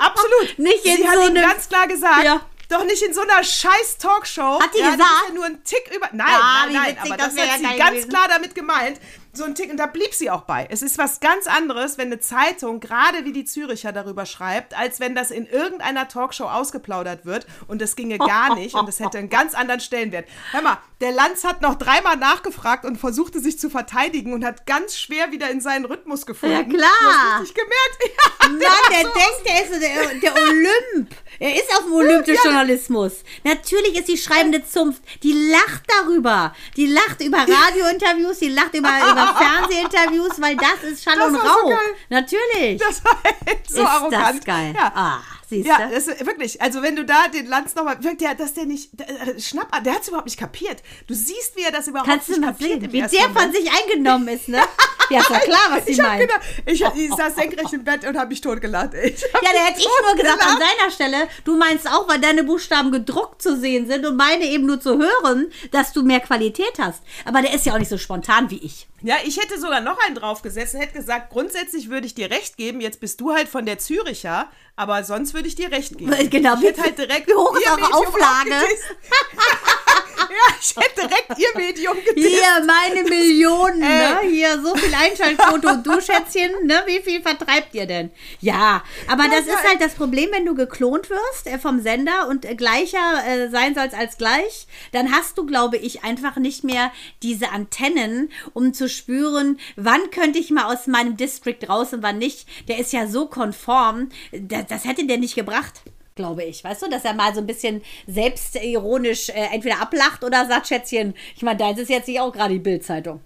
Ja, absolut. *laughs* Nicht in Sie so hat ihm ganz klar gesagt, Ja. doch nicht in so einer scheiß Talkshow. Hat die ja, gesagt? Das ist ja nur ein Tick über. Nein, Ah, wie nein, nein. Aber das das, hat ja sie ganz gewesen. klar damit gemeint. So ein Tick, und da blieb sie auch bei. Es ist was ganz anderes, wenn eine Zeitung, gerade wie die Züricher, darüber schreibt, als wenn das in irgendeiner Talkshow ausgeplaudert wird und das ginge gar nicht und das hätte einen ganz anderen Stellenwert. Hör mal, der Lanz hat noch dreimal nachgefragt und versuchte sich zu verteidigen und hat ganz schwer wieder in seinen Rhythmus gefunden. Ja, klar. Du hast richtig gemerkt. *laughs* Ja, Mann, der denkt, der ist so der, der Olymp. Er ist auf dem Olymp des Journalismus. Natürlich ist die schreibende Zunft, die lacht darüber. Die lacht über Radiointerviews, die lacht über, *laughs* über Fernsehinterviews, weil das ist Schall Das und so Rauch. geil. Natürlich. Das war echt so ist arrogant. das geil. Ja. Ah, siehst Ja, du? das ist wirklich. Also wenn du da den Lanz nochmal, der, dass der nicht, der, äh, schnapp, der hat es überhaupt nicht kapiert. Du siehst, wie er das überhaupt Kannst nicht kapiert sehen, wie der von sich eingenommen ist, ne? *laughs* Ja, ist doch klar, was sie meint. gedacht, ich, ich saß senkrecht im Bett und habe mich totgelacht. Ich Ja, da hätte ich nur gesagt, an seiner Stelle, du meinst auch, weil deine Buchstaben gedruckt zu sehen sind und meine eben nur zu hören, dass du mehr Qualität hast. Aber der ist ja auch nicht so spontan wie ich. Ja, ich hätte sogar noch einen draufgesetzt und hätte gesagt, grundsätzlich würde ich dir recht geben. Jetzt bist du halt von der Züricher, aber sonst würde ich dir recht geben. *laughs* Genau, ich hätte halt direkt wie hoch ist eure Auflage? *laughs* ja, ich hätte direkt ihr Medium gedisst. Hier, meine Millionen, ne? Ey. Hier, so viel Einschaltquote und du, Schätzchen, ne? Wie viel vertreibt ihr denn? Ja, aber das ja, ist halt das Problem, wenn du geklont wirst äh, vom Sender und äh, gleicher äh, sein sollst als gleich, dann hast du, glaube ich, einfach nicht mehr diese Antennen, um zu spüren, wann könnte ich mal aus meinem District raus und wann nicht. Der ist ja so konform, das, das hätte der nicht gebracht. Glaube ich, weißt du, dass er mal so ein bisschen selbstironisch äh, entweder ablacht oder sagt, Schätzchen, ich meine, deins ist jetzt nicht auch gerade die Bildzeitung.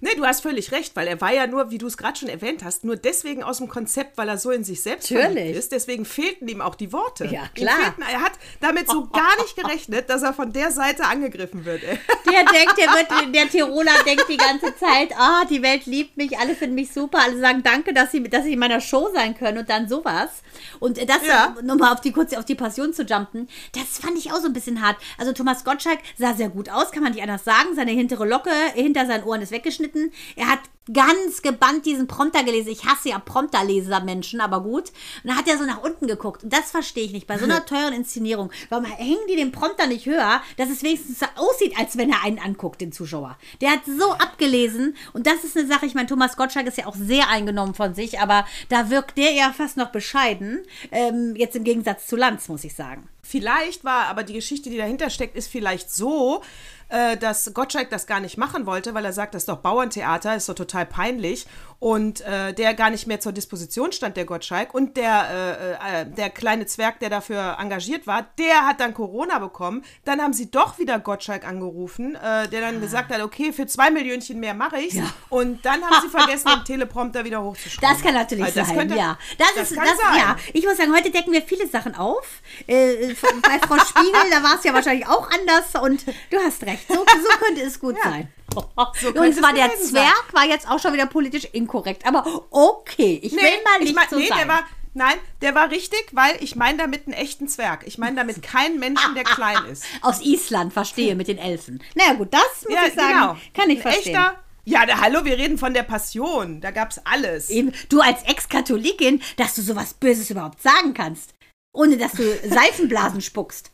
Nee, du hast völlig recht, weil er war ja nur, wie du es gerade schon erwähnt hast, nur deswegen aus dem Konzept, weil er so in sich selbst Natürlich. ist. Deswegen fehlten ihm auch die Worte. Ja, klar. Fehlten, er hat damit so gar nicht gerechnet, dass er von der Seite angegriffen wird. Ey. Der denkt, der wird, der Tiroler denkt die ganze Zeit, ah, die Welt liebt mich, alle finden mich super, alle sagen danke, dass sie, dass sie in meiner Show sein können und dann sowas. Und das, Ja. nochmal auf die, kurz auf die Passion zu jumpen, das fand ich auch so ein bisschen hart. Also Thomas Gottschalk sah sehr gut aus, kann man nicht anders sagen. Seine hintere Locke hinter seinen Ohren ist weggeschnitten. Er hat ganz gebannt diesen Prompter gelesen. Ich hasse ja Prompterleser Menschen, aber gut. Und dann hat er so nach unten geguckt. Und das verstehe ich nicht. Bei so einer *laughs* teuren Inszenierung, warum hängen die den Prompter nicht höher, dass es wenigstens so aussieht, als wenn er einen anguckt, den Zuschauer. Der hat so abgelesen. Und das ist eine Sache, ich meine, Thomas Gottschalk ist ja auch sehr eingenommen von sich, aber da wirkt der ja fast noch bescheiden. Ähm, jetzt im Gegensatz zu Lanz, muss ich sagen. Vielleicht war aber die Geschichte, die dahinter steckt, ist vielleicht so, äh, dass Gottschalk das gar nicht machen wollte, weil er sagt, das ist doch Bauerntheater, ist doch total peinlich. Und äh, der gar nicht mehr zur Disposition stand, der Gottschalk. Und der, äh, äh, der kleine Zwerg, der dafür engagiert war, der hat dann Corona bekommen. Dann haben sie doch wieder Gottschalk angerufen, äh, der dann gesagt hat, okay, für zwei Millionchen mehr mache ich's. Und dann haben sie vergessen, den Teleprompter wieder hochzuschrauben. Das kann natürlich Also das sein, könnte- ja. Das, das ist, kann das, sein. ja. Ich muss sagen, heute decken wir viele Sachen auf. Äh, bei Frau Spiegel, da war es ja wahrscheinlich auch anders und du hast recht. So, so könnte es gut sein. So Und zwar der gewesen sein. Zwerg war jetzt auch schon wieder politisch inkorrekt. Aber okay, ich will mal nicht ich mein, so nee, sein. der war, nein, der war richtig, weil ich meine damit einen echten Zwerg. Ich meine damit keinen Menschen, der klein ist. Aus Island, verstehe, mit den Elfen. Naja gut, das muss Ja, ich sagen, genau. kann ich Ein verstehen. Echter, ja, der, hallo, wir reden von der Passion. Da gab's alles. Eben, du als Ex-Katholikin, dass du sowas Böses überhaupt sagen kannst. Ohne dass du *laughs* Seifenblasen spuckst.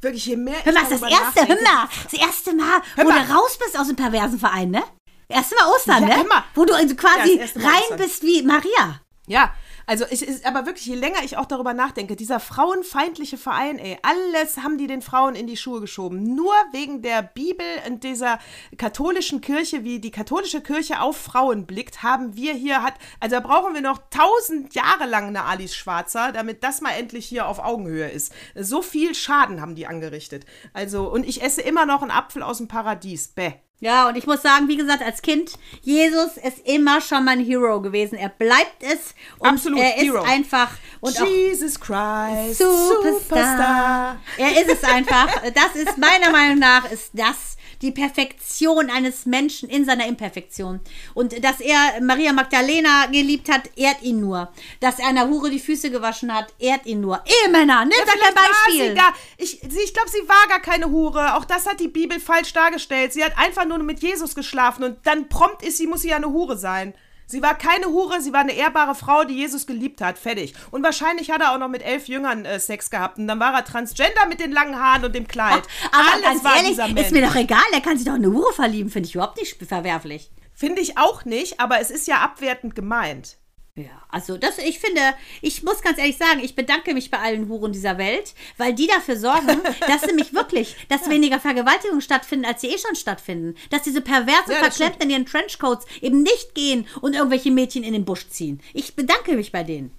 Wirklich, je mehr Hör mal, das erste, hör mal, das erste Mal, wo mal. du raus bist aus dem perversen Verein, ne? Erste Mal Ostern, Ja, ne? mal. Wo du also Ja, quasi Mal rein Ostern. bist wie Maria. Ja, also es ist aber wirklich, je länger ich auch darüber nachdenke, dieser frauenfeindliche Verein, ey, alles haben die den Frauen in die Schuhe geschoben. Nur wegen der Bibel und dieser katholischen Kirche, wie die katholische Kirche auf Frauen blickt, haben wir hier, hat, also da brauchen wir noch tausend Jahre lang eine Alice Schwarzer, damit das mal endlich hier auf Augenhöhe ist. So viel Schaden haben die angerichtet. Also, und ich esse immer noch einen Apfel aus dem Paradies. Bäh. Ja, und ich muss sagen, wie gesagt, als Kind, Jesus ist immer schon mein Hero gewesen. Er bleibt es und Absolut, er ist Hero. einfach und Jesus Christ, Superstar. Superstar. Er ist es einfach. Das ist meiner Meinung nach ist das die Perfektion eines Menschen in seiner Imperfektion. Und dass er Maria Magdalena geliebt hat, ehrt ihn nur. Dass er einer Hure die Füße gewaschen hat, ehrt ihn nur. Ehemänner, nimm da kein Vielleicht war Beispiel. Sie da. Ich, ich glaube, sie war gar keine Hure. Auch das hat die Bibel falsch dargestellt. Sie hat einfach nur mit Jesus geschlafen und dann prompt ist sie, muss sie ja eine Hure sein. Sie war keine Hure, sie war eine ehrbare Frau, die Jesus geliebt hat. Fertig. Und wahrscheinlich hat er auch noch mit elf Jüngern äh, Sex gehabt. Und dann war er Transgender mit den langen Haaren und dem Kleid. Aber Alles ganz war ehrlich, dieser ist mir doch egal. Er kann sich doch in eine Hure verlieben. Finde ich überhaupt nicht verwerflich. Finde ich auch nicht, aber es ist ja abwertend gemeint. Ja, also das, ich finde, ich muss ganz ehrlich sagen, ich bedanke mich bei allen Huren dieser Welt, weil die dafür sorgen, *laughs* dass nämlich wirklich, dass weniger Vergewaltigungen stattfinden, als sie eh schon stattfinden. Dass diese perversen Ja, Verklemmten in ihren Trenchcoats eben nicht gehen und irgendwelche Mädchen in den Busch ziehen. Ich bedanke mich bei denen.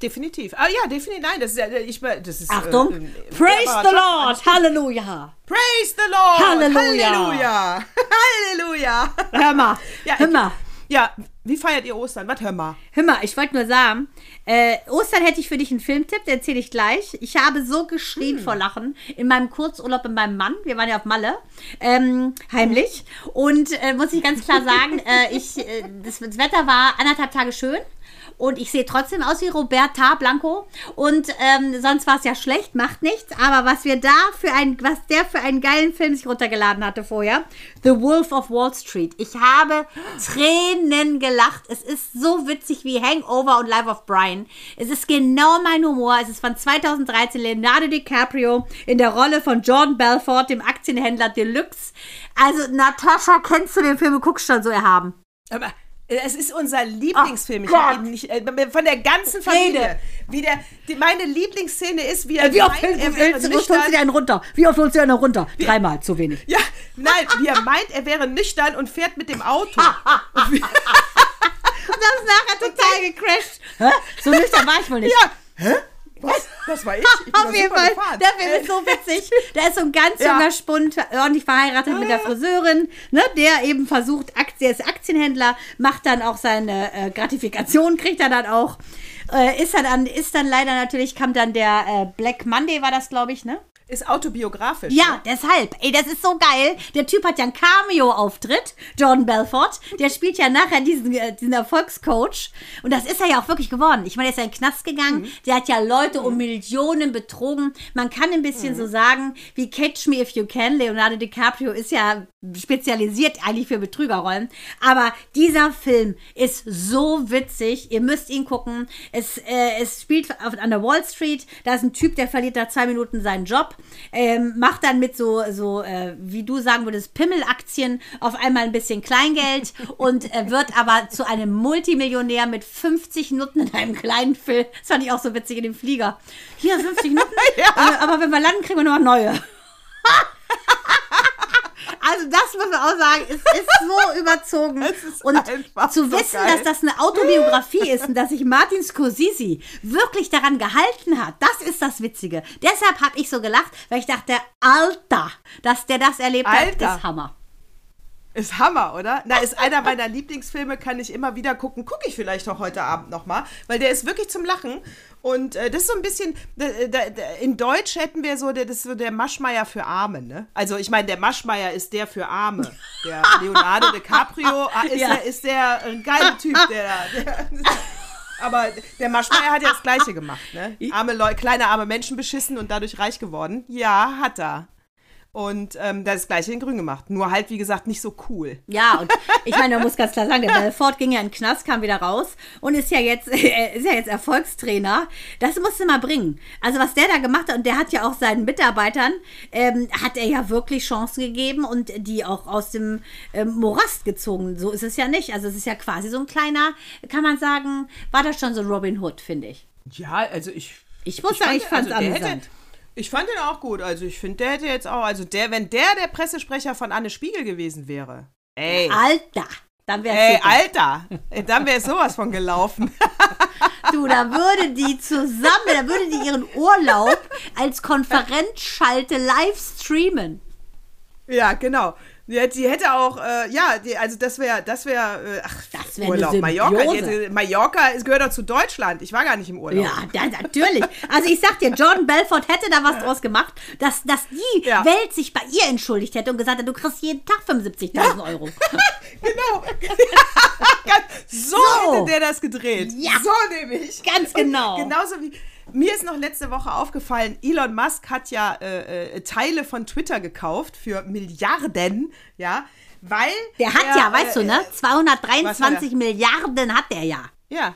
Definitiv. Ah ja, definitiv. Nein, das ist ja, ich, das ist. Achtung! äh, äh, Praise the Job. Lord! Halleluja! Praise the Lord! Halleluja. Halleluja! *laughs* Halleluja! Hör mal, Ja, hör mal. Ja, wie feiert ihr Ostern? Was hör mal? Hör mal, ich wollte nur sagen, äh, Ostern hätte ich für dich einen Filmtipp, den erzähle ich gleich. Ich habe so geschrien vor Lachen in meinem Kurzurlaub mit meinem Mann. Wir waren ja auf Malle, ähm, heimlich. Und äh, muss ich ganz klar sagen, *laughs* äh, ich, äh, das, das Wetter war anderthalb Tage schön. Und ich sehe trotzdem aus wie Roberta Blanco. Und ähm, sonst war es ja schlecht, macht nichts. Aber was wir da für ein, was der für einen geilen Film sich runtergeladen hatte vorher, The Wolf of Wall Street. Ich habe Tränen gelacht. Es ist so witzig wie Hangover und Life of Brian. Es ist genau mein Humor. Es ist von 2013 Leonardo DiCaprio in der Rolle von Jordan Belfort, dem Aktienhändler Deluxe. Also Natascha, kennst du den Film? Du guckst schon so erhaben. Aber es ist unser Lieblingsfilm. ich ihn nicht, äh, von der ganzen Familie. Rede. Wie der, die, meine Lieblingsszene ist, wie er Wie oft meint, er wäre holst du einen runter? Wie oft holst du einen runter? Dreimal, zu wenig. Ja, nein, wie er meint, er wäre nüchtern und fährt mit dem Auto. Und wie- *laughs* Und das ist nachher total gecrashed. Hä? So nüchtern war ich wohl nicht. ja, hä? Was? Das war ich? *laughs* ich Auf jeden Fall, gefahren. der Film ist so witzig. Da ist so ein ganz *laughs* Ja. junger Spund, ordentlich verheiratet mit der Friseurin, ne, der eben versucht, Aktien, ist Aktienhändler, macht dann auch seine äh, Gratifikation, kriegt er dann auch. Äh, ist, dann, ist dann leider natürlich, kam dann der äh, Black Monday, war das, glaube ich, ne? Ist autobiografisch. Ja, deshalb. Ey, das ist so geil. Der Typ hat ja einen Cameo-Auftritt, Jordan Belfort. Der spielt ja nachher diesen, äh, diesen Erfolgscoach. Und das ist er ja auch wirklich geworden. Ich meine, er ist ja in den Knast gegangen. Der hat ja Leute um Millionen betrogen. Man kann ein bisschen so sagen, wie Catch Me If You Can. Leonardo DiCaprio ist ja spezialisiert eigentlich für Betrügerrollen. Aber dieser Film ist so witzig. Ihr müsst ihn gucken. Es, äh, es spielt auf, an der Wall Street. Da ist ein Typ, der verliert nach zwei Minuten seinen Job. Ähm, macht dann mit so, so äh, wie du sagen würdest, Pimmelaktien auf einmal ein bisschen Kleingeld *laughs* und äh, wird aber zu einem Multimillionär mit 50 Nutten in einem kleinen Film. Das fand ich auch so witzig in dem Flieger. Hier, 50 Nutten. *laughs* äh, aber wenn wir landen, kriegen wir nochmal neue. *laughs* Also das muss man auch sagen, es ist so *laughs* überzogen. Ist und zu so wissen, geil. dass das eine Autobiografie ist und dass sich Martin Scorsese wirklich daran gehalten hat, das ist das Witzige. Deshalb habe ich so gelacht, weil ich dachte, Alter, dass der das erlebt hat, Alter. ist Hammer. Ist Hammer, oder? Na, ist einer meiner Lieblingsfilme, kann ich immer wieder gucken. Gucke ich vielleicht auch heute Abend nochmal, weil der ist wirklich zum Lachen. Und äh, das ist so ein bisschen, da, da, in Deutsch hätten wir so, der, das ist so der Maschmeier für Arme, ne? Also ich meine, der Maschmeier ist der für Arme. Der *laughs* Leonardo DiCaprio ah, ist, Ja. der, ist der äh, geile Typ, der, der *laughs* aber der Maschmeier hat ja das Gleiche gemacht, ne? Arme Leu kleine arme Menschen beschissen und dadurch reich geworden. Ja, hat er. Und ähm, der hat das Gleiche in Grün gemacht. Nur halt, wie gesagt, nicht so cool. Ja, und ich meine, man muss ganz klar sagen, der Belfort ging ja in den Knast, kam wieder raus und ist ja jetzt, *laughs* äh, ist ja jetzt Erfolgstrainer. Das musste mal bringen. Also was der da gemacht hat, und der hat ja auch seinen Mitarbeitern, ähm, hat er ja wirklich Chancen gegeben und die auch aus dem ähm, Morast gezogen. So ist es ja nicht. Also es ist ja quasi so ein kleiner, kann man sagen, war das schon so Robin Hood, finde ich. Ja, also ich. Ich muss sagen, ich fand's der amüsant. Hätte, ich fand den auch gut. Also ich finde, der hätte jetzt auch, also der, wenn der der Pressesprecher von Anne Spiegel gewesen wäre. Ey. Alter, dann wäre Ey, es Alter, dann wäre sowas von gelaufen. *laughs* Du, da würde die zusammen, da würde die ihren Urlaub als Konferenzschalte live streamen. ja, genau. Die, hätte- die hätte auch, äh, ja, die, also das wäre, das wäre, äh, ach, Das wär Urlaub. Mallorca, hätte, Mallorca es gehört doch zu Deutschland. Ich war gar nicht im Urlaub. Ja, da, natürlich. Also ich sag dir, Jordan Belfort hätte da was draus gemacht, dass, dass die Ja. Welt sich bei ihr entschuldigt hätte und gesagt hat, du kriegst jeden Tag 75.000 Euro. *laughs* Genau. *laughs* so, So. hätte der das gedreht. Ja. So nämlich. Ganz genau. Genauso wie. Mir ist noch letzte Woche aufgefallen, Elon Musk hat ja äh, äh, Teile von Twitter gekauft für Milliarden, ja, weil. Der hat er, ja, weißt äh, du, ne? äh, 223 Milliarden hat der ja. Ja.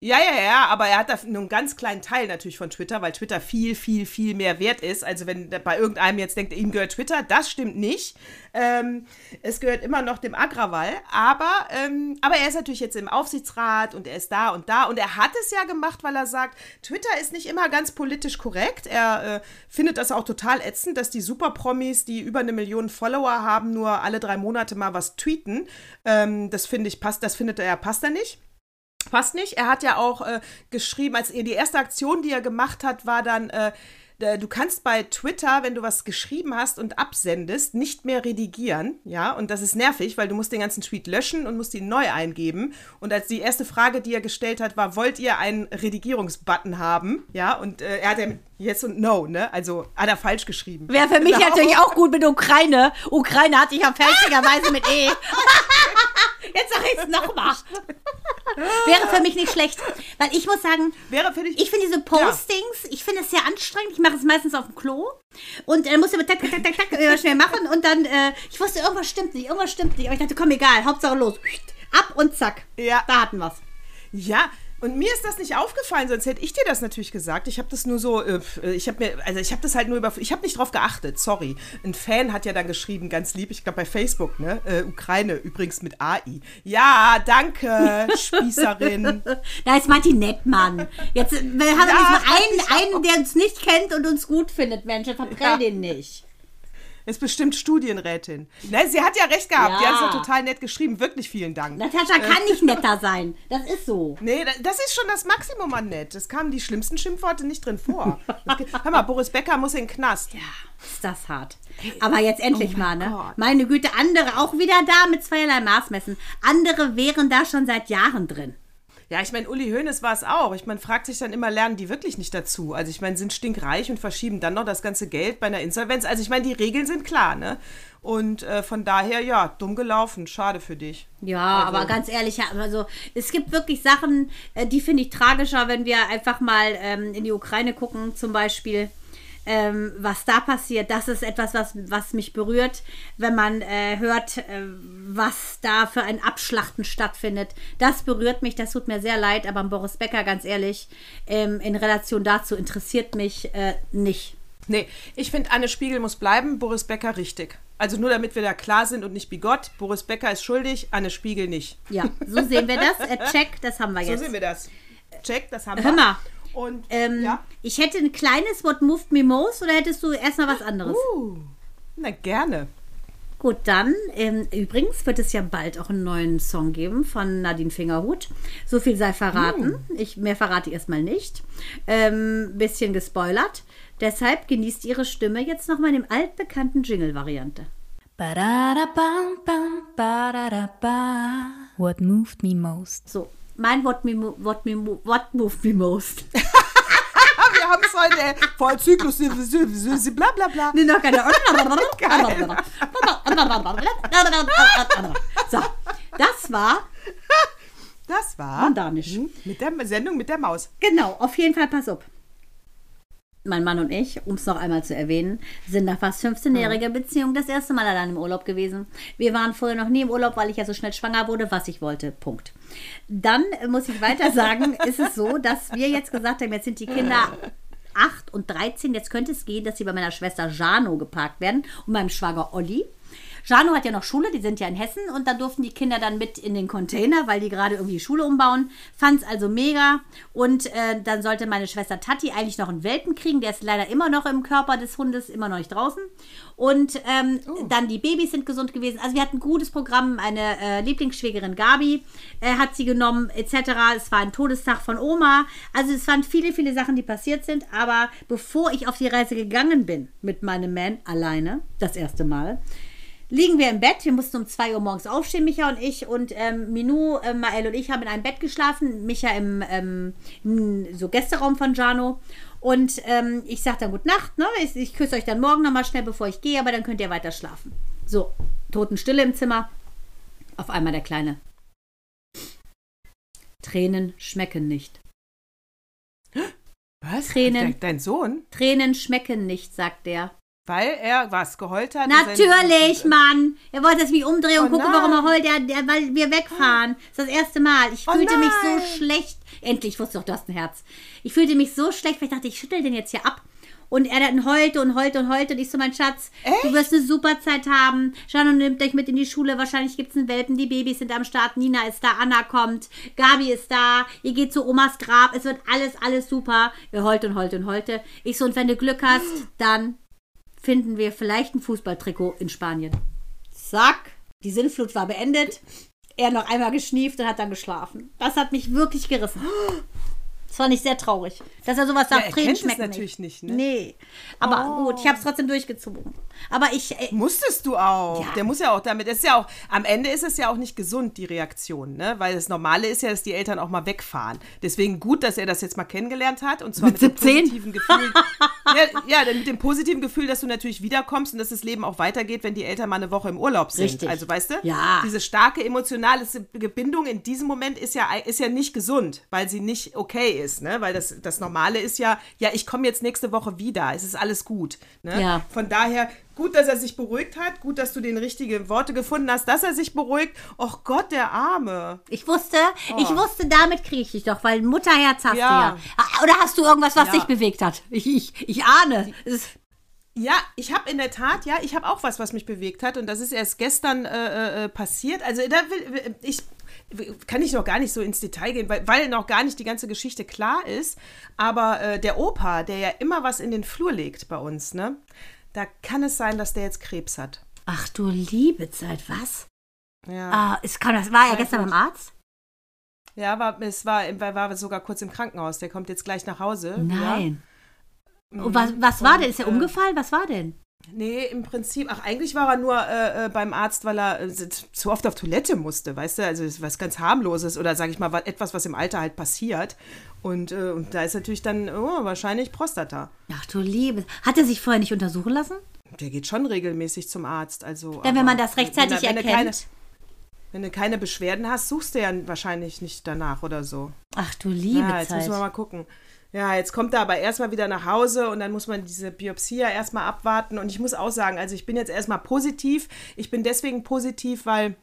Ja, ja, ja, aber er hat da nur einen ganz kleinen Teil natürlich von Twitter, weil Twitter viel, viel, viel mehr wert ist. Also wenn bei irgendeinem jetzt denkt, ihm gehört Twitter, das stimmt nicht. Ähm, es gehört immer noch dem Agrawal, aber, ähm, aber er ist natürlich jetzt im Aufsichtsrat und er ist da und da und er hat es ja gemacht, weil er sagt, Twitter ist nicht immer ganz politisch korrekt. Er äh, findet das auch total ätzend, dass die Superpromis, die über eine Million Follower haben, nur alle drei Monate mal was tweeten. Ähm, das finde ich passt, das findet er, passt er nicht. Passt nicht. Er hat ja auch äh, geschrieben, als er die erste Aktion, die er gemacht hat, war dann, äh, du kannst bei Twitter, wenn du was geschrieben hast und absendest, nicht mehr redigieren, ja, und das ist nervig, weil du musst den ganzen Tweet löschen und musst ihn neu eingeben. Und als die erste Frage, die er gestellt hat, war, wollt ihr einen Redigierungsbutton haben, ja, und äh, er hat ja Yes und No, ne, also hat er falsch geschrieben. Wäre für mich Genau. natürlich auch gut mit Ukraine. Ukraine hatte ich ja fälschlicherweise mit E. *laughs* Jetzt sag ich es nochmal. Wäre für mich nicht schlecht. Weil ich muss sagen, Wäre für dich. ich finde diese Postings, ich finde es sehr anstrengend. Ich mache es meistens auf dem Klo. Und dann muss ich aber tak, tak, tak, tak, tak äh, schnell machen. Und dann, äh, ich wusste, irgendwas stimmt nicht, irgendwas stimmt nicht. Aber ich dachte, komm, egal, Hauptsache los. Ab und zack. Ja. Da hatten wir's. Ja, und mir ist das nicht aufgefallen, sonst hätte ich dir das natürlich gesagt. Ich habe das nur so, äh, ich habe mir, also ich habe das halt nur über, ich habe nicht drauf geachtet, sorry. Ein Fan hat ja dann geschrieben, ganz lieb, ich glaube bei Facebook, ne, äh, Ukraine übrigens mit AI. Ja, danke, *laughs* Spießerin. Da ist Martin nett, Mann. Jetzt äh, haben wir Ja, diesmal fand einen, einen, der uns nicht kennt und uns gut findet, Mensch. Verprell Ja. den nicht. Ist bestimmt Studienrätin. Ne, sie hat ja recht gehabt, Ja. die hat es ja total nett geschrieben, wirklich vielen Dank. Natascha kann nicht *laughs* netter sein. Das ist so. Nee, da- das ist schon das Maximum an nett. Es kamen die schlimmsten Schimpfworte nicht drin vor. Hör mal, Boris Becker muss in den Knast. Ja, ist das hart. Aber jetzt endlich oh mal, ne? Gott. Meine Güte, andere auch wieder da mit zweierlei Maßmessen. Andere wären da schon seit Jahren drin. Ja, ich meine, Uli Hoeneß war es auch. Ich meine, fragt sich dann immer, lernen die wirklich nicht dazu? Also ich meine, sind stinkreich und verschieben dann noch das ganze Geld bei einer Insolvenz. Also ich meine, die Regeln sind klar, ne? Und äh, von daher, ja, dumm gelaufen. Schade für dich. Ja, Also- aber ganz ehrlich, also es gibt wirklich Sachen, äh, die finde ich tragischer, wenn wir einfach mal ähm, in die Ukraine gucken, zum Beispiel. Ähm, was da passiert, das ist etwas, was, was mich berührt, wenn man äh, hört, äh, was da für ein Abschlachten stattfindet. Das berührt mich, das tut mir sehr leid, aber Boris Becker, ganz ehrlich, ähm, in Relation dazu interessiert mich äh, nicht. Nee, ich finde, Anne Spiegel muss bleiben, Boris Becker richtig. Also nur damit wir da klar sind und nicht bigott. Boris Becker ist schuldig, Anne Spiegel nicht. Ja, so sehen wir das. Äh, check, das haben wir So jetzt. sehen wir das. Check, das haben Hör wir. mal, Und Ähm, ja. Ich hätte ein kleines What Moved Me Most oder hättest du erstmal was anderes? Uh, na gerne. Gut, dann, ähm, übrigens wird es ja bald auch einen neuen Song geben von Nadine Fingerhut. So viel sei verraten. Ich, mehr verrate ich erstmal nicht. Ähm, bisschen gespoilert. Deshalb genießt ihre Stimme jetzt nochmal in dem altbekannten Jingle-Variante. What moved me most? So, mein What, me, what, me, what Moved Me Most. *laughs* wir haben es heute. Voll Zyklus, bla bla bla. Nee, noch keine. *laughs* *laughs* so, das war Das war Mandanisch. mit der Sendung mit der Maus. Genau, auf jeden Fall pass auf. Mein Mann und ich, um es noch einmal zu erwähnen, sind nach fast 15-jähriger Beziehung das erste Mal allein im Urlaub gewesen. Wir waren vorher noch nie im Urlaub, weil ich ja so schnell schwanger wurde, was ich wollte. Punkt. Dann äh, muss ich weiter sagen, *laughs* ist es so, dass wir jetzt gesagt haben, jetzt sind die Kinder 8 und 13. Jetzt könnte es gehen, dass sie bei meiner Schwester Jano geparkt werden und meinem Schwager Olli. Jano hat ja noch Schule, die sind ja in Hessen und da durften die Kinder dann mit in den Container, weil die gerade irgendwie die Schule umbauen. Fand es also mega. Und äh, dann sollte meine Schwester Tati eigentlich noch einen Welpen kriegen. Der ist leider immer noch im Körper des Hundes, immer noch nicht draußen. Und ähm, dann die Babys sind gesund gewesen. Also wir hatten ein gutes Programm. Meine äh, Lieblingsschwägerin Gabi äh, hat sie genommen, etc. Es war ein Todestag von Oma. Also es waren viele, viele Sachen, die passiert sind. Aber bevor ich auf die Reise gegangen bin mit meinem Man alleine, das erste Mal, liegen wir im Bett. Wir mussten um 2 Uhr morgens aufstehen, Micha und ich. Und ähm, Minou, äh, Mael und ich haben in einem Bett geschlafen. Micha im ähm, so Gästeraum von Jano. Und ähm, ich sage dann Gute Nacht. Ne? Ich, ich küsse euch dann morgen nochmal schnell, bevor ich gehe, aber dann könnt ihr weiter schlafen. So, Totenstille im Zimmer. Auf einmal der Kleine. Tränen schmecken nicht. Was? Tränen. De dein Sohn? Tränen schmecken nicht, sagt der. Weil er was geheult hat? Natürlich, Mann. Er wollte jetzt mich umdrehen und Oh gucken, warum er nein. heult, der, der, weil wir wegfahren. Das ist das erste Mal. Ich Oh fühlte mich nein. so schlecht. Endlich, ich wusste doch, du hast ein Herz. Ich fühlte mich so schlecht, weil ich dachte, ich schüttel den jetzt hier ab. Und er dann heulte und heulte und heulte. Und ich so, mein Schatz, du wirst eine super Zeit haben. Jano nimmt euch mit in die Schule. Wahrscheinlich gibt es einen Welpen. Die Babys sind am Start. Nina ist da. Anna kommt. Gabi ist da. Ihr geht zu Omas Grab. Es wird alles, alles super. Er heulte und heulte und heulte. Ich so, und wenn du Glück hast, dann finden wir vielleicht ein Fußballtrikot in Spanien. Zack, die Sinnflut war beendet. Er noch einmal geschnieft und hat dann geschlafen. Das hat mich wirklich gerissen. Das fand ich sehr traurig. Dass er sowas sagt, er Tränen kennt es schmecken natürlich nicht, ne? Nee. Aber Oh. gut, ich habe es trotzdem durchgezogen. Aber ich, äh, Musstest du auch. Ja. Der muss ja auch damit. Ist ja auch, am Ende ist es ja auch nicht gesund, die Reaktion, ne? Weil das Normale ist ja, dass die Eltern auch mal wegfahren. Deswegen gut, dass er das jetzt mal kennengelernt hat. Und zwar Mit mit, 17? dem positiven Gefühl. *laughs* ja, ja, mit dem positiven Gefühl, dass du natürlich wiederkommst und dass das Leben auch weitergeht, wenn die Eltern mal eine Woche im Urlaub sind. Richtig. Also weißt du? Ja. Diese starke emotionale Bindung in diesem Moment ist ja, ist ja nicht gesund, weil sie nicht okay ist, ne? Weil das, das Normale ist ja, ja, ich komme jetzt nächste Woche wieder. Es ist alles gut. Ne? Ja. Von daher, gut, dass er sich beruhigt hat, gut, dass du den richtigen Worte gefunden hast, dass er sich beruhigt. Och Gott, der Arme. ich wusste, ich wusste, damit kriege ich dich doch, weil ein Mutterherz hast Oh. Ja. du ja. Ah, Oder hast du irgendwas, was Ja. dich bewegt hat? Ich, ich, ich ahne. Ist, Ja, ich habe in der Tat, ja, ich habe auch was, was mich bewegt hat und das ist erst gestern äh, äh, passiert. Also da will ich kann ich noch gar nicht so ins Detail gehen, weil, weil noch gar nicht die ganze Geschichte klar ist. Aber äh, der Opa, der ja immer was in den Flur legt bei uns, ne, da kann es sein, dass der jetzt Krebs hat. ach du liebe Zeit, was? Ja, Ah, es kann, das war er Ja, gestern beim Arzt? ja war, es war, war, war sogar kurz im Krankenhaus. Der kommt jetzt gleich nach Hause. Nein. Ja. Und was, was war denn? Ist er äh, umgefallen? Was war denn? Nee, im Prinzip, ach, eigentlich war er nur äh, äh, beim Arzt, weil er äh, zu oft auf Toilette musste, weißt du? Also es ist was ganz harmloses oder sage ich mal, wa- etwas, was im Alter halt passiert. Und, äh, und da ist natürlich dann oh, wahrscheinlich Prostata. Ach du liebe. Hat er sich vorher nicht untersuchen lassen? Der geht schon regelmäßig zum Arzt. Also, Denn wenn man das rechtzeitig wenn, wenn erkennt. Keine, wenn du keine Beschwerden hast, suchst du ja wahrscheinlich nicht danach oder so. Ach du liebe Ja, jetzt Zeit. müssen wir mal gucken. Ja, jetzt kommt er aber erstmal wieder nach Hause und dann muss man diese Biopsie ja erstmal abwarten. Und ich muss auch sagen, also ich bin jetzt erstmal positiv. Ich bin deswegen positiv, weil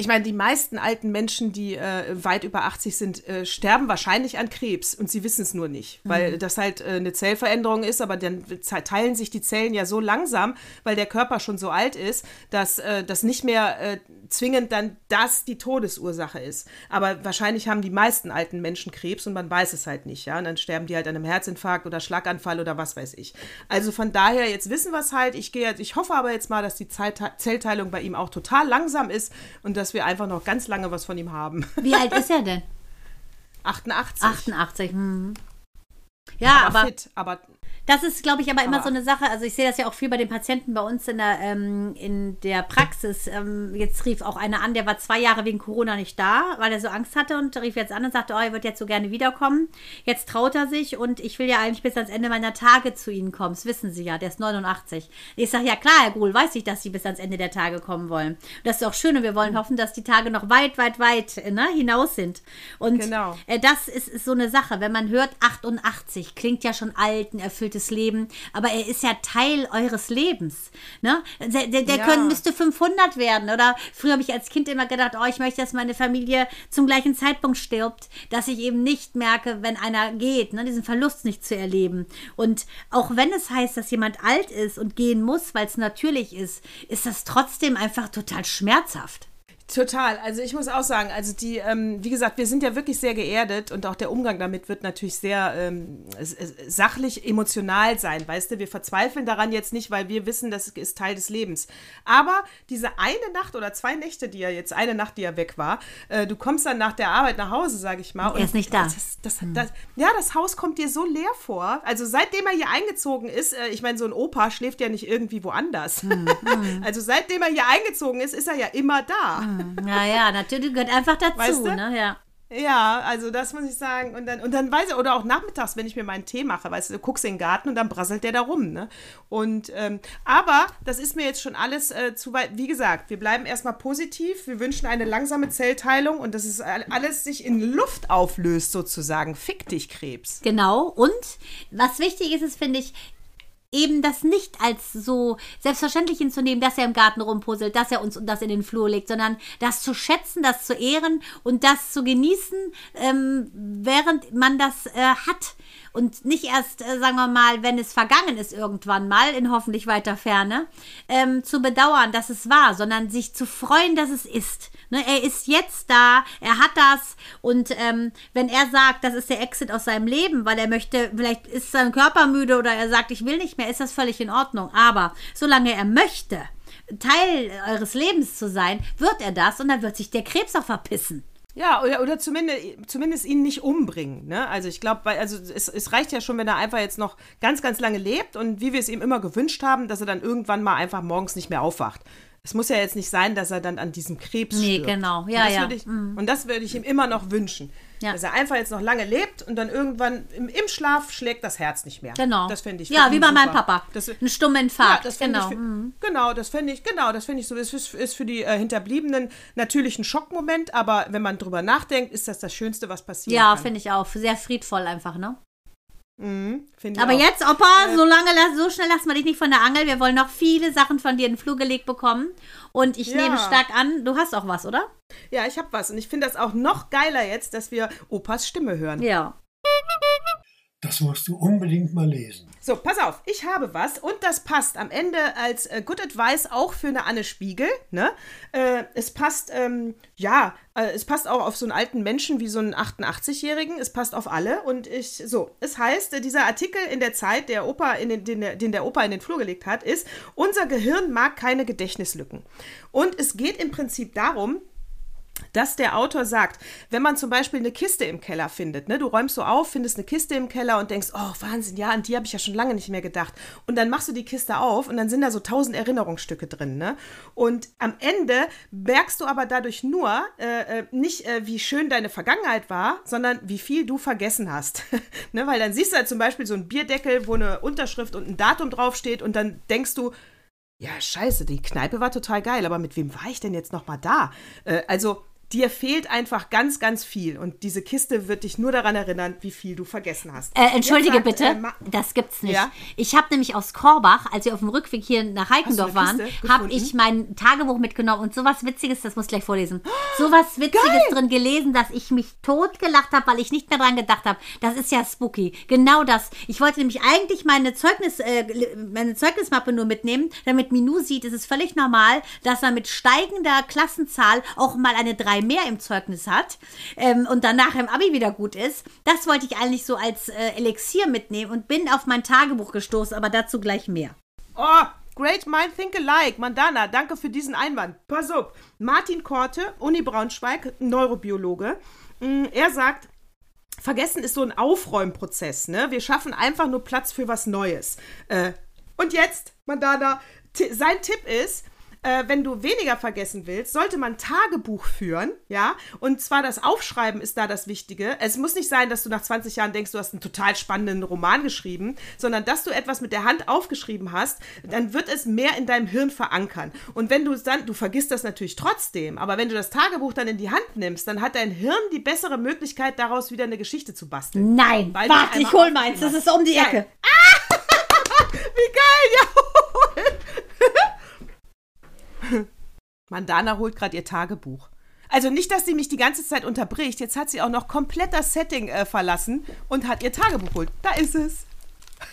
ich meine, die meisten alten Menschen, die äh, weit über 80 sind, äh, sterben wahrscheinlich an Krebs und sie wissen es nur nicht, weil das halt äh, eine Zellveränderung ist, aber dann teilen sich die Zellen ja so langsam, weil der Körper schon so alt ist, dass äh, das nicht mehr äh, zwingend dann das die Todesursache ist. Aber wahrscheinlich haben die meisten alten Menschen Krebs und man weiß es halt nicht, ja. Und dann sterben die halt an einem Herzinfarkt oder Schlaganfall oder was weiß ich. Also von daher, jetzt wissen wir es halt. Ich gehe jetzt, ich hoffe aber jetzt mal, dass die Zeit, Zellteilung bei ihm auch total langsam ist und dass wir einfach noch ganz lange was von ihm haben. *laughs* Wie alt ist er denn? 88. 88. Hm. Ja, aber, fit, aber Das ist, glaube ich, aber immer so eine Sache. Also ich sehe das ja auch viel bei den Patienten bei uns in der, ähm, in der Praxis. Ähm, jetzt rief auch einer an, der war zwei Jahre wegen Corona nicht da, weil er so Angst hatte und rief jetzt an und sagte, oh, er wird jetzt so gerne wiederkommen. Jetzt traut er sich und ich will ja eigentlich bis ans Ende meiner Tage zu Ihnen kommen. Das wissen Sie ja, der ist 89. Ich sage, ja klar, Herr Gruhl, weiß ich, dass Sie bis ans Ende der Tage kommen wollen. Und das ist auch schön und wir wollen hoffen, dass die Tage noch weit, weit, weit ne, hinaus sind. Und Genau. äh, das ist, ist so eine Sache. Wenn man hört 88, klingt ja schon alt, ein erfülltes Leben, aber er ist ja Teil eures Lebens. Ne? Der, der, der Ja. können, müsste 500 werden. Oder früher habe ich als Kind immer gedacht, oh, ich möchte, dass meine Familie zum gleichen Zeitpunkt stirbt, dass ich eben nicht merke, wenn einer geht, ne? diesen Verlust nicht zu erleben. Und auch wenn es heißt, dass jemand alt ist und gehen muss, weil es natürlich ist, ist das trotzdem einfach total schmerzhaft. Total. Also ich muss auch sagen, also die, ähm, wie gesagt, wir sind ja wirklich sehr geerdet und auch der Umgang damit wird natürlich sehr ähm, sachlich, emotional sein, weißt du? Wir verzweifeln daran jetzt nicht, weil wir wissen, das ist Teil des Lebens. Aber diese eine Nacht oder zwei Nächte, die er jetzt, eine Nacht, die er weg war, äh, du kommst dann nach der Arbeit nach Hause, sage ich mal. Er ist nicht da. Das, das, das, ja, das Haus kommt dir so leer vor. Also seitdem er hier eingezogen ist, äh, ich meine, so ein Opa schläft ja nicht irgendwie woanders. *laughs* also seitdem er hier eingezogen ist, ist er ja immer da. Naja, natürlich gehört einfach dazu. Weißt du? ne? ja. Ja, also das muss ich sagen. Und dann, und dann weiß ich, oder auch nachmittags, wenn ich mir meinen Tee mache, weißt du, du guckst in den Garten und dann brasselt der da rum, ne? Und, ähm, aber das ist mir jetzt schon alles äh, zu weit. Wie gesagt, wir bleiben erstmal positiv. Wir wünschen eine langsame Zellteilung und dass es all- alles sich in Luft auflöst, sozusagen. Fick dich, Krebs. Genau. Und was wichtig ist, ist, finde ich, eben das nicht als so selbstverständlich hinzunehmen, dass er im Garten rumpuzzelt, dass er uns das in den Flur legt, sondern das zu schätzen, das zu ehren und das zu genießen, ähm, während man das äh, hat. Und nicht erst, äh, sagen wir mal, wenn es vergangen ist irgendwann mal, in hoffentlich weiter Ferne, ähm, zu bedauern, dass es war, sondern sich zu freuen, dass es ist. Ne, er ist jetzt da, er hat das und ähm, wenn er sagt, das ist der Exit aus seinem Leben, weil er möchte, vielleicht ist sein Körper müde oder er sagt, ich will nicht mehr, ist das völlig in Ordnung. Aber solange er möchte, Teil eures Lebens zu sein, wird er das und dann wird sich der Krebs auch verpissen. Ja, oder, oder zumindest, zumindest ihn nicht umbringen. Ne? Also ich glaube, also es, es reicht ja schon, wenn er einfach jetzt noch ganz, ganz lange lebt und wie wir es ihm immer gewünscht haben, dass er dann irgendwann mal einfach morgens nicht mehr aufwacht. Es muss ja jetzt nicht sein, dass er dann an diesem Krebs Nee, stirbt. genau. Und Ja, das ja. würde Ich, Und das würde ich ihm immer noch wünschen. Ja. Dass er einfach jetzt noch lange lebt und dann irgendwann im, im Schlaf schlägt das Herz nicht mehr. Genau. Das fände ich Ja, wie bei meinem. Papa. Das, Ein stummer ja, Infarkt. das genau. ich, für- genau, das fände ich, genau, das fände ich so. Es ist, ist für die äh, Hinterbliebenen natürlich ein Schockmoment, aber wenn man drüber nachdenkt, ist das das Schönste, was passieren ja, finde ich auch. Sehr friedvoll einfach, ne? Mhm, Aber auch. jetzt, Opa, so lange, lass- so schnell lassen wir dich nicht von der Angel. Wir wollen noch viele Sachen von dir in den Flur gelegt bekommen. Und ich Ja. nehme stark an, du hast auch was, oder? Ja, ich habe was und ich finde das auch noch geiler jetzt, dass wir Opas Stimme hören. Ja. Das musst du unbedingt mal lesen. So, pass auf, ich habe was und das passt am Ende als äh, Good Advice auch für eine Anne Spiegel. Ne? Äh, es passt, ähm, ja, äh, es passt auch auf so einen alten Menschen wie so einen 88-Jährigen. Es passt auf alle und ich, so, es heißt, äh, dieser Artikel in der Zeit, der Opa in den, den, den der Opa in den Flur gelegt hat, ist, unser Gehirn mag keine Gedächtnislücken. Und es geht im Prinzip darum, dass der Autor sagt, wenn man zum Beispiel eine Kiste im Keller findet, ne, du räumst so auf, findest eine Kiste im Keller und denkst, oh Wahnsinn, ja, an die habe ich ja schon lange nicht mehr gedacht. Und dann machst du die Kiste auf und dann sind da so tausend Erinnerungsstücke drin, ne? Und am Ende merkst du aber dadurch nur äh, äh, nicht, äh, wie schön deine Vergangenheit war, sondern wie viel du vergessen hast. *laughs* ne? Weil dann siehst du halt zum Beispiel so einen Bierdeckel, wo eine Unterschrift und ein Datum draufsteht und dann denkst du, ja, scheiße, die Kneipe war total geil, aber mit wem war ich denn jetzt noch mal da? Äh, also, dir fehlt einfach ganz, ganz viel. Und diese Kiste wird dich nur daran erinnern, wie viel du vergessen hast. Äh, entschuldige sagt, bitte, äh, das gibt's nicht. Ja? Ich habe nämlich aus Korbach, als wir auf dem Rückweg hier nach Heikendorf waren, habe ich mein Tagebuch mitgenommen und sowas Witziges, das muss ich gleich vorlesen, sowas Witziges drin gelesen, dass ich mich totgelacht habe, weil ich nicht mehr dran gedacht habe. Das ist ja spooky. Genau das. Ich wollte nämlich eigentlich meine Zeugnis, äh, meine Zeugnismappe nur mitnehmen, damit Minou sieht, es ist völlig normal, dass er mit steigender Klassenzahl auch mal eine 3 mehr im Zeugnis hat ähm, und danach im Abi wieder gut ist. Das wollte ich eigentlich so als äh, Elixier mitnehmen und bin auf mein Tagebuch gestoßen, aber dazu gleich mehr. Oh, great mind think alike. Mandana, danke für diesen Einwand. Pass auf. Martin Korte, Uni Braunschweig, Neurobiologe. Mm, Er sagt, Vergessen ist so ein Aufräumprozess, ne? Wir schaffen einfach nur Platz für was Neues. Äh, und jetzt, Mandana, sein Tipp ist, äh, wenn du weniger vergessen willst, sollte man Tagebuch führen, ja? Und zwar das Aufschreiben ist da das Wichtige. Es muss nicht sein, dass du nach 20 Jahren denkst, du hast einen total spannenden Roman geschrieben, sondern dass du etwas mit der Hand aufgeschrieben hast, dann wird es mehr in deinem Hirn verankern. Und wenn du es dann, du vergisst das natürlich trotzdem, aber wenn du das Tagebuch dann in die Hand nimmst, dann hat dein Hirn die bessere Möglichkeit, daraus wieder eine Geschichte zu basteln. Nein, Weil du warte, ich hol meins. Das ist um die. Ecke. *laughs* Wie geil, ja. *laughs* Mandana holt gerade ihr Tagebuch. Also nicht, dass sie mich die ganze Zeit unterbricht. Jetzt hat sie auch noch komplett das Setting äh, verlassen und hat ihr Tagebuch geholt. Da ist es.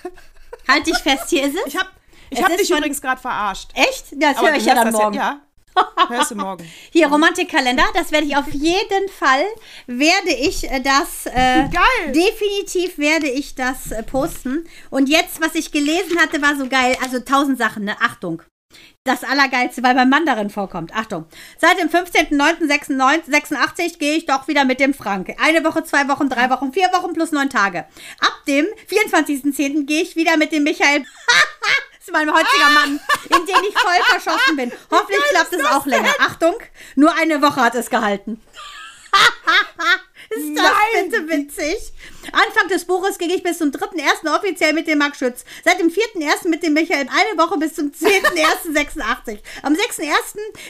*laughs* Halt dich fest, hier ist es. Ich habe ich Es hab dich übrigens gerade verarscht. Echt? Das höre ich ja dann morgen. Ja, *laughs* hörst du morgen. Hier, Romantikkalender, das werde ich auf jeden Fall, werde ich äh, das, äh, Geil. definitiv werde ich das äh, posten. Und jetzt, was ich gelesen hatte, war so geil, also tausend Sachen, ne, Achtung. Das Allergeilste, weil beim Mann darin vorkommt. Achtung. Seit dem 15.09.86 gehe ich doch wieder mit dem Frank. Eine Woche, zwei Wochen, drei Wochen, vier Wochen plus neun Tage. Ab dem 24.10. gehe ich wieder mit dem Michael. *laughs* Das ist mein heutiger Mann, in den ich voll verschossen bin. Hoffentlich klappt es auch länger. Achtung, nur eine Woche hat es gehalten. *laughs* Ist das Nein. bitte witzig? Anfang des Buches ging ich bis zum 3.1. offiziell mit dem Max Schütz. Seit dem 4.1. mit dem Michael eine Woche bis zum 10.1.86. *laughs* Am 6.1.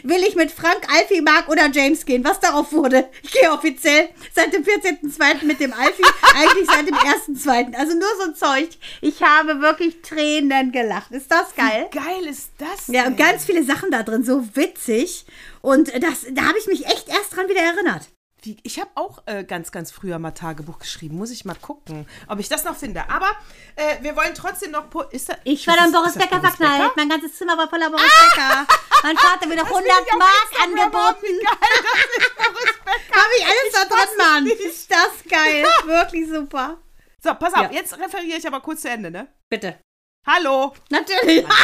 will ich mit Frank, Alfie, Mark oder James gehen, was darauf wurde. Ich gehe offiziell seit dem 14.2. mit dem Alfie, *laughs* eigentlich seit dem 1.2. Also nur so ein Zeug. Ich habe wirklich Tränen gelacht. Ist das geil? Geil ist das. Ja, und denn? ganz viele Sachen da drin, so witzig. Und das, da habe ich mich echt erst dran wieder erinnert. Wie, ich habe auch äh, ganz, ganz früher mal Tagebuch geschrieben. Muss ich mal gucken, ob ich das noch finde. Aber äh, wir wollen trotzdem noch. Po ist da, Ich war dann Boris Becker verknallt. Mein ganzes Zimmer war voller Boris Becker. Mein Vater mir noch Das will 100 ich auf Mark angeboten. Wie geil, das ist Boris *laughs* Becker. Habe ich alles da drin, Mann. Ist das geil. *laughs* Wirklich super. So, pass auf, Ja. jetzt referiere ich aber kurz zu Ende, ne? Bitte. Hallo. Natürlich. *laughs*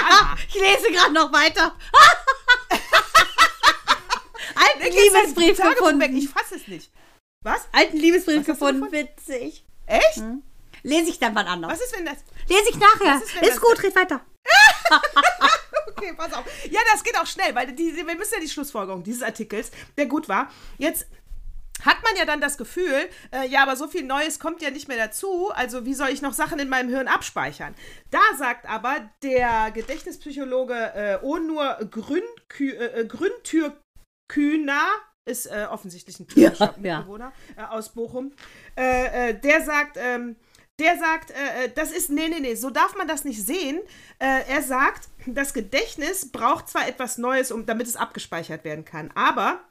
Ich lese gerade noch weiter. Alten dein Liebesbrief weg. gefunden. Ich fasse es nicht. Was? Alten Liebesbrief Was gefunden. gefunden? Witzig. Echt? Lese ich dann wann anders. Was ist, wenn das. Lese ich nachher. Ist, Ist gut, red weiter. *laughs* *laughs* Okay, pass auf. Ja, das geht auch schnell, weil die, wir müssen ja die Schlussfolgerung dieses Artikels, der gut war. Jetzt hat man ja dann das Gefühl, äh, ja, aber so viel Neues kommt ja nicht mehr dazu, also wie soll ich noch Sachen in meinem Hirn abspeichern? Da sagt aber der Gedächtnispsychologe äh, Onur Grünkü, Grüntürkühner, ist äh, offensichtlich ein Ja, ja. Äh, aus Bochum, äh, äh, der sagt, ähm, der sagt, äh, äh, das ist, nee, nee, nee, so darf man das nicht sehen. Er sagt, das Gedächtnis braucht zwar etwas Neues, um, damit es abgespeichert werden kann, aber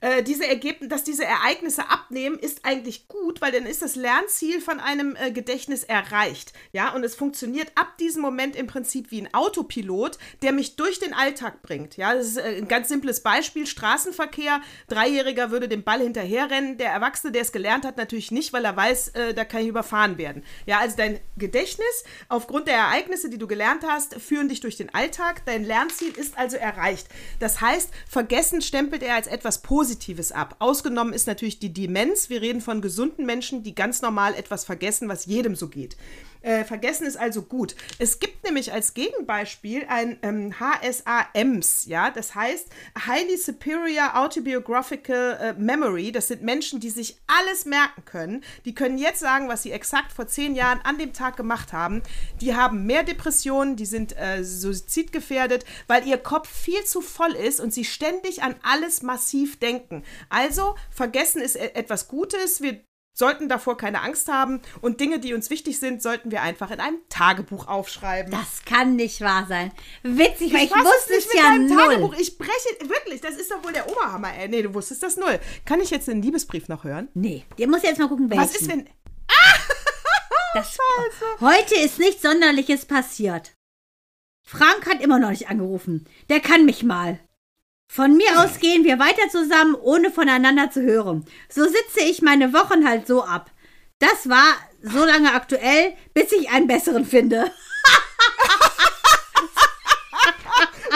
äh, diese Ergebnisse, dass diese Ereignisse abnehmen, ist eigentlich gut, weil dann ist das Lernziel von einem äh, Gedächtnis erreicht. Ja, und es funktioniert ab diesem Moment im Prinzip wie ein Autopilot, der mich durch den Alltag bringt. Ja, das ist äh, ein ganz simples Beispiel: Straßenverkehr. Dreijähriger würde dem Ball hinterherrennen. Der Erwachsene, der es gelernt hat, natürlich nicht, weil er weiß, äh, da kann ich überfahren werden. Ja, also dein Gedächtnis aufgrund der Ereignisse, die du gelernt hast, führen dich durch den Alltag. Dein Lernziel ist also erreicht. Das heißt, vergessen stempelt er als etwas Positives ab. Ausgenommen ist natürlich die Demenz. Wir reden von gesunden Menschen, die ganz normal etwas vergessen, was jedem so geht. Äh, vergessen ist also gut. Es gibt nämlich als Gegenbeispiel ein ähm, HSA-EMS, ja, das heißt Highly Superior Autobiographical äh, Memory. Das sind Menschen, die sich alles merken können. Die können jetzt sagen, was sie exakt vor zehn Jahren an dem Tag gemacht haben. Die haben mehr Depressionen, die sind äh, suizidgefährdet, weil ihr Kopf viel zu voll ist und sie ständig an alles massiv denken. Also, vergessen ist e- etwas Gutes. Wir sollten davor keine Angst haben und Dinge, die uns wichtig sind, sollten wir einfach in einem Tagebuch aufschreiben. Das kann nicht wahr sein. Witzig, weil ich, fass wusste nicht es ja null. Tagebuch. Ich breche, wirklich, das ist doch wohl der Oberhammer. Ey. Nee, du wusstest das null. Kann ich jetzt den Liebesbrief noch hören? Nee, der muss jetzt mal gucken, welchen. Was ist, wenn... *laughs* Das, heute ist nichts Sonderliches passiert. Frank hat immer noch nicht angerufen. Der kann mich mal. Von mir aus gehen wir weiter zusammen, ohne voneinander zu hören. So sitze ich meine Wochen halt so ab. Das war so lange aktuell, bis ich einen besseren finde. *laughs*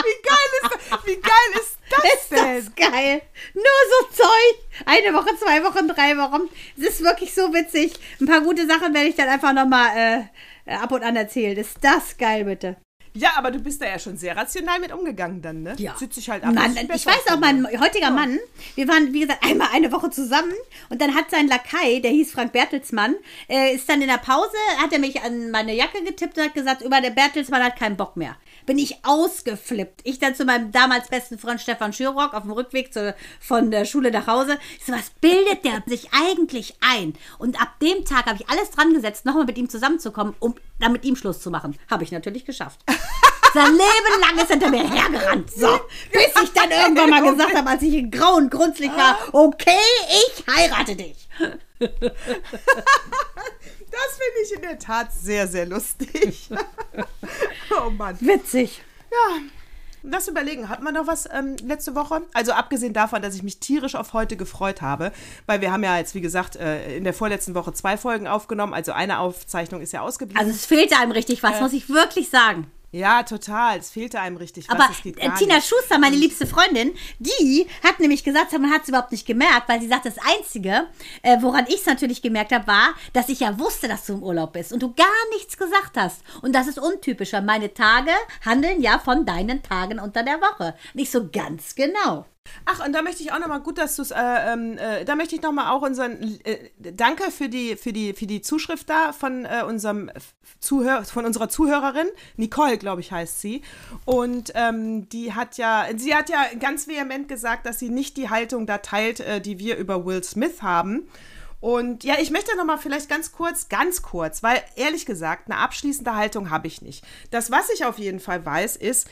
Wie geil ist das, wie geil ist das Ist denn? das geil? Nur so Zeug. Eine Woche, zwei Wochen, drei Wochen. Es ist wirklich so witzig. Ein paar gute Sachen werde ich dann einfach nochmal äh, ab und an erzählen. Ist das geil, bitte. Ja, aber du bist da ja schon sehr rational mit umgegangen dann, ne? Ja. Sitzt sich halt ab. Mann, ich weiß auch, mein heutiger Mann, wir waren, wie gesagt, einmal eine Woche zusammen und dann hat sein Lakai, der hieß Frank Bertelsmann, äh, ist dann in der Pause, hat er mich an meine Jacke getippt und hat gesagt, über der Bertelsmann hat keinen Bock mehr. Bin ich ausgeflippt. Ich dann zu meinem damals besten Freund Stefan Schürrock auf dem Rückweg zu, von der Schule nach Hause. Ich so, was bildet der sich eigentlich ein? Und ab dem Tag habe ich alles dran gesetzt, nochmal mit ihm zusammenzukommen, um dann mit ihm Schluss zu machen. Habe ich natürlich geschafft. Sein Leben lang ist hinter mir hergerannt. So, bis ich dann irgendwann mal gesagt habe, als ich in grau und grunzlig war, okay, ich heirate dich. Das finde ich in der Tat sehr, sehr lustig. oh Mann. Witzig. Lass überlegen, hat man noch was ähm, letzte Woche? Also abgesehen davon, dass ich mich tierisch auf heute gefreut habe, weil wir haben ja jetzt, wie gesagt, äh, in der vorletzten Woche zwei Folgen aufgenommen, also eine Aufzeichnung ist ja ausgeblieben. Also es fehlte einem richtig was, muss ich wirklich sagen. Ja, total, es fehlte einem richtig was, Aber äh, Tina nicht. Schuster, meine liebste Freundin, die hat nämlich gesagt, man hat es überhaupt nicht gemerkt, weil sie sagt, das Einzige, äh, woran ich es natürlich gemerkt habe, war, dass ich ja wusste, dass du im Urlaub bist und du gar nichts gesagt hast. Und das ist untypisch, weil meine Tage handeln ja von deinen Tagen unter der Woche. Nicht so ganz genau. Ach, und da möchte ich auch nochmal, gut, dass du es, äh, ähm, äh, da möchte ich nochmal auch unseren, äh, danke für die, für die, für die Zuschrift da von äh, unserem Zuhör, von unserer Zuhörerin, Nicole, glaube ich, heißt sie. Und ähm, die hat ja, sie hat ja ganz vehement gesagt, dass sie nicht die Haltung da teilt, äh, die wir über Will Smith haben. Und ja, ich möchte noch mal vielleicht ganz kurz, ganz kurz, weil ehrlich gesagt, eine abschließende Haltung habe ich nicht. Das, was ich auf jeden Fall weiß, ist,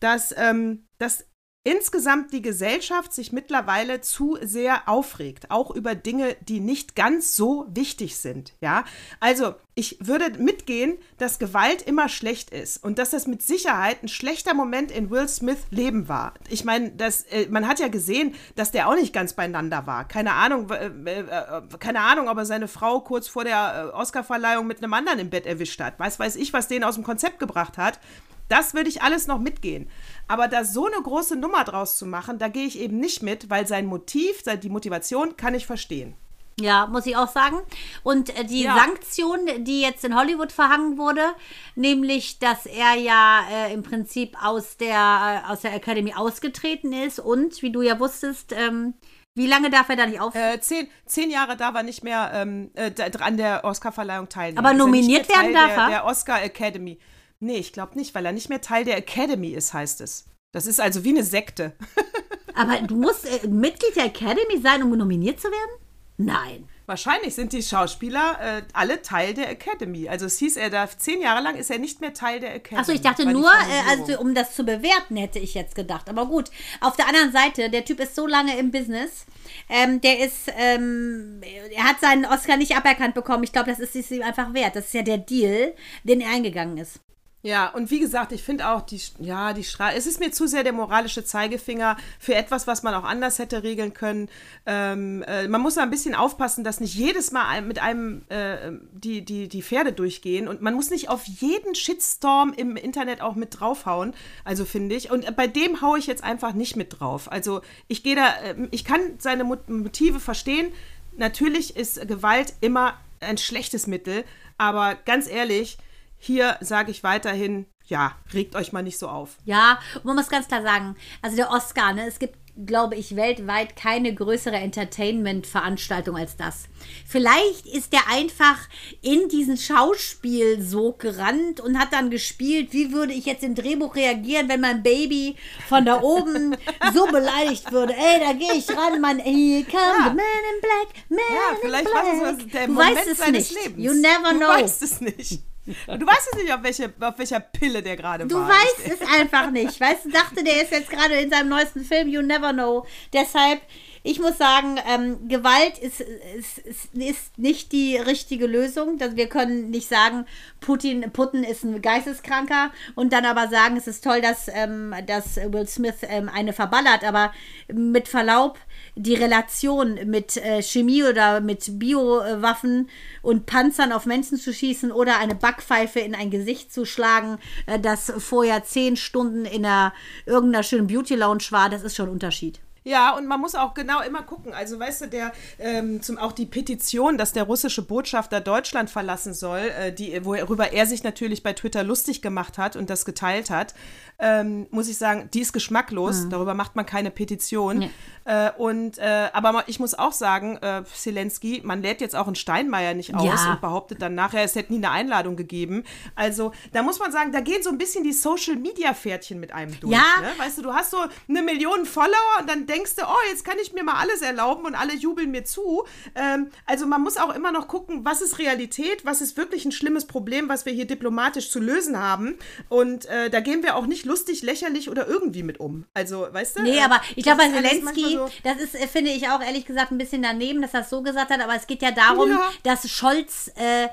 dass, ähm, dass insgesamt die Gesellschaft sich mittlerweile zu sehr aufregt, auch über Dinge, die nicht ganz so wichtig sind. Ja, also ich würde mitgehen, dass Gewalt immer schlecht ist und dass das mit Sicherheit ein schlechter Moment in Will Smith Leben war. Ich meine, das, äh, man hat ja gesehen, dass der auch nicht ganz beieinander war. Keine Ahnung, äh, äh, keine Ahnung, ob er seine Frau kurz vor der Oscarverleihung mit einem anderen im Bett erwischt hat. Weiß, weiß ich, was den aus dem Konzept gebracht hat. Das würde ich alles noch mitgehen. Aber da so eine große Nummer draus zu machen, da gehe ich eben nicht mit, weil sein Motiv, die Motivation kann ich verstehen. Ja, muss ich auch sagen. Und äh, die Ja. Sanktion, die jetzt in Hollywood verhangen wurde, nämlich, dass er ja äh, im Prinzip aus der, äh, aus der Academy ausgetreten ist und, wie du ja wusstest, ähm, wie lange darf er da nicht auf? Äh, zehn, zehn Jahre darf er nicht mehr ähm, äh, an der Oscarverleihung teilnehmen. Aber er nominiert werden darf der, er? Der Oscar Academy. Nee, ich glaube nicht, weil er nicht mehr Teil der Academy ist, heißt es. Das ist also wie eine Sekte. *laughs* Aber du musst äh, Mitglied der Academy sein, um nominiert zu werden? Nein. Wahrscheinlich sind die Schauspieler äh, alle Teil der Academy. Also es hieß, er darf zehn Jahre lang ist er nicht mehr Teil der Academy. Achso, ich dachte nur, äh, also um das zu bewerten, hätte ich jetzt gedacht. Aber gut, auf der anderen Seite, der Typ ist so lange im Business. Ähm, der ist, ähm, er hat seinen Oscar nicht aberkannt bekommen. Ich glaube, das ist es ihm einfach wert. Das ist ja der Deal, den er eingegangen ist. Ja, und wie gesagt, ich finde auch, die, ja, die Stra es ist mir zu sehr der moralische Zeigefinger für etwas, was man auch anders hätte regeln können. Ähm, äh, man muss da ein bisschen aufpassen, dass nicht jedes Mal mit einem äh, die, die, die Pferde durchgehen und man muss nicht auf jeden Shitstorm im Internet auch mit draufhauen, also finde ich. Und bei dem haue ich jetzt einfach nicht mit drauf. Also ich gehe da, äh, ich kann seine Mot- Motive verstehen. Natürlich ist Gewalt immer ein schlechtes Mittel, aber ganz ehrlich, hier sage ich weiterhin, ja, regt euch mal nicht so auf. Ja, man muss ganz klar sagen, also der Oscar, ne, es gibt, glaube ich, weltweit keine größere Entertainment-Veranstaltung als das. Vielleicht ist der einfach in diesen Schauspiel so gerannt und hat dann gespielt, wie würde ich jetzt im Drehbuch reagieren, wenn mein Baby von da oben so *laughs* beleidigt würde. Ey, da gehe ich ran, mein Here come the man in black, man Ja, vielleicht in war black. das der du Moment weißt es seines nicht. Lebens. You never du know. weißt es nicht. Du weißt es nicht, auf, welche, auf welcher Pille der gerade Du war. weißt es einfach nicht. Weißt du, dachte, der ist jetzt gerade in seinem neuesten Film, You Never Know. Deshalb, ich muss sagen, ähm, Gewalt ist, ist, ist, ist nicht die richtige Lösung. Wir können nicht sagen, Putin, Putin ist ein Geisteskranker und dann aber sagen, es ist toll, dass, ähm, dass Will Smith ähm, eine verballert. Aber mit Verlaub, die Relation mit äh, Chemie oder mit Biowaffen und Panzern auf Menschen zu schießen oder eine Backpfeife in ein Gesicht zu schlagen, äh, das vorher zehn Stunden in einer, irgendeiner schönen Beauty Lounge war, das ist schon ein Unterschied. Ja, und man muss auch genau immer gucken. Also, weißt du, der, ähm, zum, auch die Petition, dass der russische Botschafter Deutschland verlassen soll, äh, die, worüber er sich natürlich bei Twitter lustig gemacht hat und das geteilt hat, ähm, muss ich sagen, die ist geschmacklos. Darüber macht man keine Petition. Nee. Äh, und, äh, aber ich muss auch sagen, äh, Zelensky, man lädt jetzt auch einen Steinmeier nicht aus Ja. und behauptet dann nachher, es hätte nie eine Einladung gegeben. Also, da muss man sagen, da gehen so ein bisschen die Social-Media-Pferdchen mit einem durch. Ja. Ne? Weißt du, du hast so eine Million Follower und dann denkst du, oh, jetzt kann ich mir mal alles erlauben und alle jubeln mir zu. Ähm, also man muss auch immer noch gucken, was ist Realität, was ist wirklich ein schlimmes Problem, was wir hier diplomatisch zu lösen haben. Und äh, da gehen wir auch nicht lustig, lächerlich oder irgendwie mit um. Also, weißt du? Nee, äh, aber ich glaube, bei Zelensky, so- das ist, äh, finde ich auch ehrlich gesagt ein bisschen daneben, dass er es so gesagt hat, aber es geht ja darum, Ja. dass Scholz äh,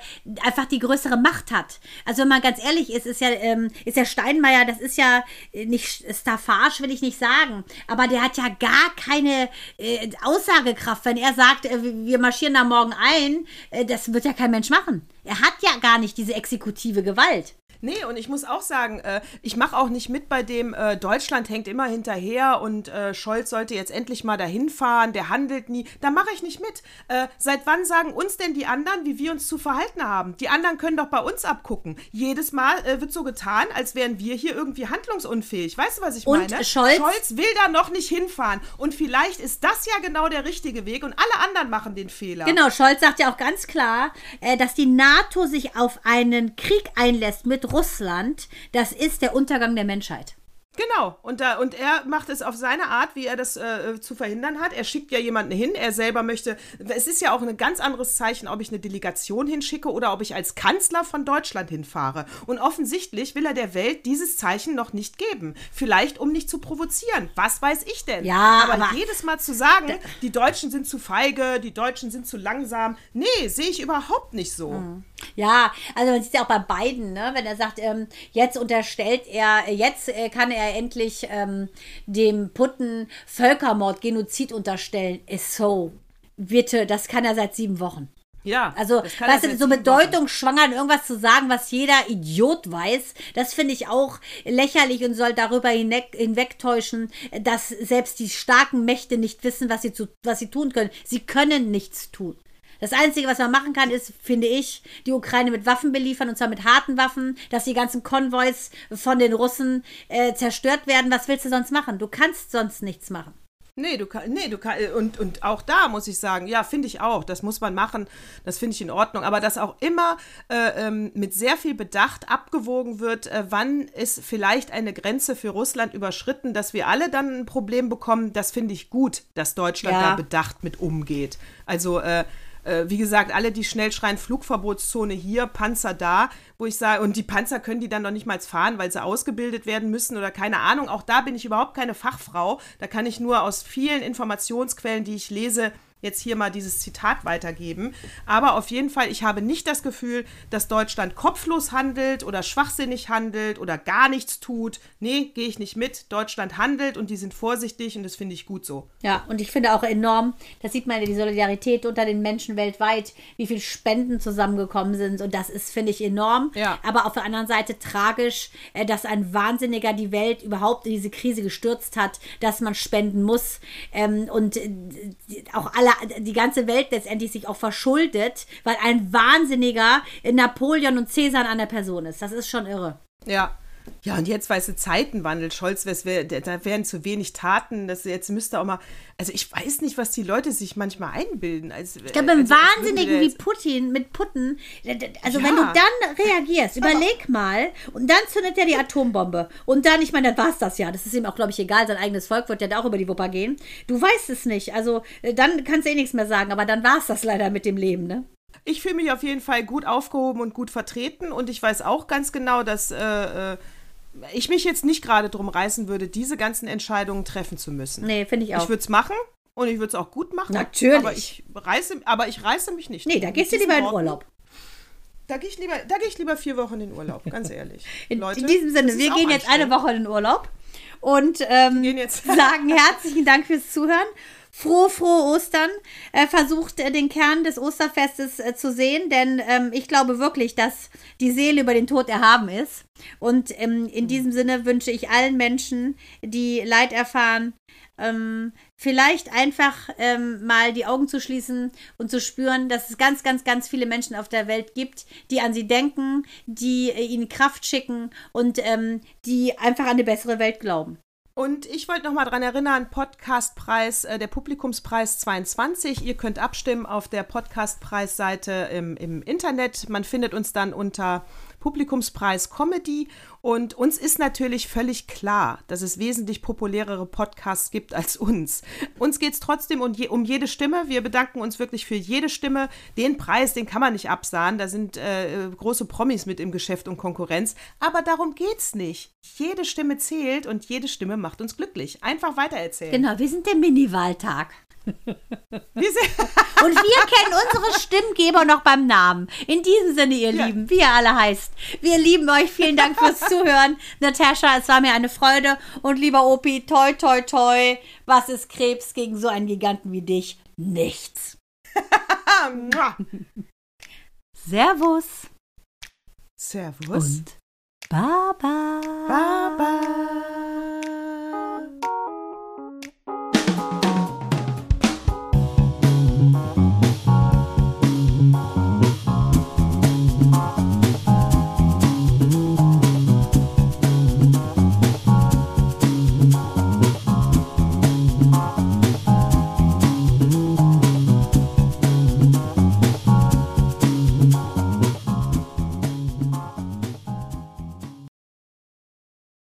einfach die größere Macht hat. Also wenn man ganz ehrlich ist, ist ja, ähm, ist ja Steinmeier, das ist ja äh, nicht Staffage, will ich nicht sagen, aber der hat ja gar keine äh, Aussagekraft, wenn er sagt, äh, wir marschieren da morgen ein, äh, das wird ja kein Mensch machen. Er hat ja gar nicht diese exekutive Gewalt. Nee, und ich muss auch sagen, äh, ich mache auch nicht mit bei dem, äh, Deutschland hängt immer hinterher und äh, Scholz sollte jetzt endlich mal dahin fahren, der handelt nie. Da mache ich nicht mit. Äh, seit wann sagen uns denn die anderen, wie wir uns zu verhalten haben? Die anderen können doch bei uns abgucken. Jedes Mal äh, wird so getan, als wären wir hier irgendwie handlungsunfähig. Weißt du, was ich Und meine? Scholz- Scholz will da noch nicht hinfahren. Und vielleicht ist das ja genau der richtige Weg und alle anderen machen den Fehler. Genau, Scholz sagt ja auch ganz klar, äh, dass die NATO sich auf einen Krieg einlässt mit Russland. Das ist der Untergang der Menschheit. Genau, und, da, und er macht es auf seine Art, wie er das äh, zu verhindern hat. Er schickt ja jemanden hin, er selber möchte. Es ist ja auch ein ganz anderes Zeichen, ob ich eine Delegation hinschicke oder ob ich als Kanzler von Deutschland hinfahre. Und offensichtlich will er der Welt dieses Zeichen noch nicht geben. Vielleicht, um nicht zu provozieren. Was weiß ich denn? Ja, aber, aber- jedes Mal zu sagen, die Deutschen sind zu feige, die Deutschen sind zu langsam. Nee, sehe ich überhaupt nicht so. Ja, also man sieht ja auch bei beiden, ne? wenn er sagt, ähm, jetzt unterstellt er, jetzt äh, kann er endlich ähm, dem Putten Völkermord, Genozid unterstellen. Ist so. Bitte, das kann er seit sieben Wochen. Ja, Also, er weißt du, so bedeutungsschwanger in irgendwas zu sagen, was jeder Idiot weiß, das finde ich auch lächerlich und soll darüber hinweg, hinwegtäuschen, dass selbst die starken Mächte nicht wissen, was sie, zu, was sie tun können. Sie können nichts tun. Das Einzige, was man machen kann, ist, finde ich, die Ukraine mit Waffen beliefern, und zwar mit harten Waffen, dass die ganzen Konvois von den Russen äh, zerstört werden. Was willst du sonst machen? Du kannst sonst nichts machen. Nee, du kann, nee, du kann, und, und auch da muss ich sagen, ja, finde ich auch, das muss man machen, das finde ich in Ordnung, aber dass auch immer äh, ähm, mit sehr viel Bedacht abgewogen wird, äh, wann ist vielleicht eine Grenze für Russland überschritten, dass wir alle dann ein Problem bekommen, das finde ich gut, dass Deutschland Ja. da bedacht mit umgeht. Also, äh, äh, wie gesagt, alle, die schnell schreien, Flugverbotszone hier, Panzer da, wo ich sage, und die Panzer können die dann noch nicht mal fahren, weil sie ausgebildet werden müssen oder keine Ahnung. Auch da bin ich überhaupt keine Fachfrau. Da kann ich nur aus vielen Informationsquellen, die ich lese, jetzt hier mal dieses Zitat weitergeben. Aber auf jeden Fall, ich habe nicht das Gefühl, dass Deutschland kopflos handelt oder schwachsinnig handelt oder gar nichts tut. Nee, gehe ich nicht mit. Deutschland handelt und die sind vorsichtig und das finde ich gut so. Ja, und ich finde auch enorm, das sieht man ja die Solidarität unter den Menschen weltweit, wie viel Spenden zusammengekommen sind. Und das ist, finde ich, enorm. Ja. Aber auf der anderen Seite tragisch, äh, dass ein Wahnsinniger die Welt überhaupt in diese Krise gestürzt hat, dass man spenden muss. Ähm, und äh, auch alle, die ganze Welt letztendlich sich auch verschuldet, weil ein Wahnsinniger Napoleon und Cäsar an der Person ist. Das ist schon irre. Ja. Ja, und jetzt, weißt du, Zeitenwandel, Scholz, wär, da wären zu wenig Taten, das jetzt müsste auch mal, also ich weiß nicht, was die Leute sich manchmal einbilden. Als, Ich glaube, beim also, Wahnsinnigen wie Putin, mit d- also Ja. wenn du dann reagierst, überleg mal, und dann zündet er die Atombombe. Und dann, ich meine, dann war es das ja. Das ist ihm auch, glaube ich, egal. Sein eigenes Volk wird ja da auch über die Wupper gehen. Du weißt es nicht. Also, äh, dann kannst du eh nichts mehr sagen. Aber dann war es das leider mit dem Leben, ne? Ich fühle mich auf jeden Fall gut aufgehoben und gut vertreten und ich weiß auch ganz genau, dass äh, äh, ich mich jetzt nicht gerade drum reißen würde, diese ganzen Entscheidungen treffen zu müssen. Nee, finde ich auch. Ich würde es machen und ich würde es auch gut machen. Natürlich. Aber ich reiße, aber ich reiße mich nicht. nee, da gehst du lieber in Urlaub. Da gehe ich lieber, da gehe ich lieber vier Wochen in Urlaub, ganz ehrlich. *laughs* In, Leute, in diesem Sinne, wir gehen jetzt eine. Woche in den Urlaub und ähm, sagen *laughs* herzlichen Dank fürs Zuhören. Frohe, frohe Ostern. Äh, versucht äh, den Kern des Osterfestes äh, zu sehen, denn ähm, ich glaube wirklich, dass die Seele über den Tod erhaben ist. Und ähm, in diesem Sinne wünsche ich allen Menschen, die Leid erfahren, ähm, vielleicht einfach ähm, mal die Augen zu schließen und zu spüren, dass es ganz, ganz, ganz viele Menschen auf der Welt gibt, die an sie denken, die äh, ihnen Kraft schicken und ähm, die einfach an eine bessere Welt glauben. Und ich wollte noch mal daran erinnern, Podcastpreis, äh, der Publikumspreis 22. Ihr könnt abstimmen auf der Podcastpreisseite im, im Internet. Man findet uns dann unter Publikumspreis Comedy. Und uns ist natürlich völlig klar, dass es wesentlich populärere Podcasts gibt als uns. Uns geht es trotzdem um, je, um, jede Stimme. Wir bedanken uns wirklich für jede Stimme. Den Preis, den kann man nicht absahen. Da sind äh, große Promis mit im Geschäft und Konkurrenz. Aber darum geht's nicht. Jede Stimme zählt und jede Stimme macht uns glücklich. Einfach weitererzählen. Genau, wir sind der Mini-Wahltag. *laughs* Und wir kennen unsere Stimmgeber noch beim Namen. In diesem Sinne, ihr Ja. Lieben, wie ihr alle heißt. Wir lieben euch. Vielen Dank fürs *laughs* Zuhören. Natascha, es war mir eine Freude. Und lieber Opi, toi, toi, toi. Was ist Krebs gegen so einen Giganten wie dich? Nichts. *laughs* Servus Servus. und Baba. Baba.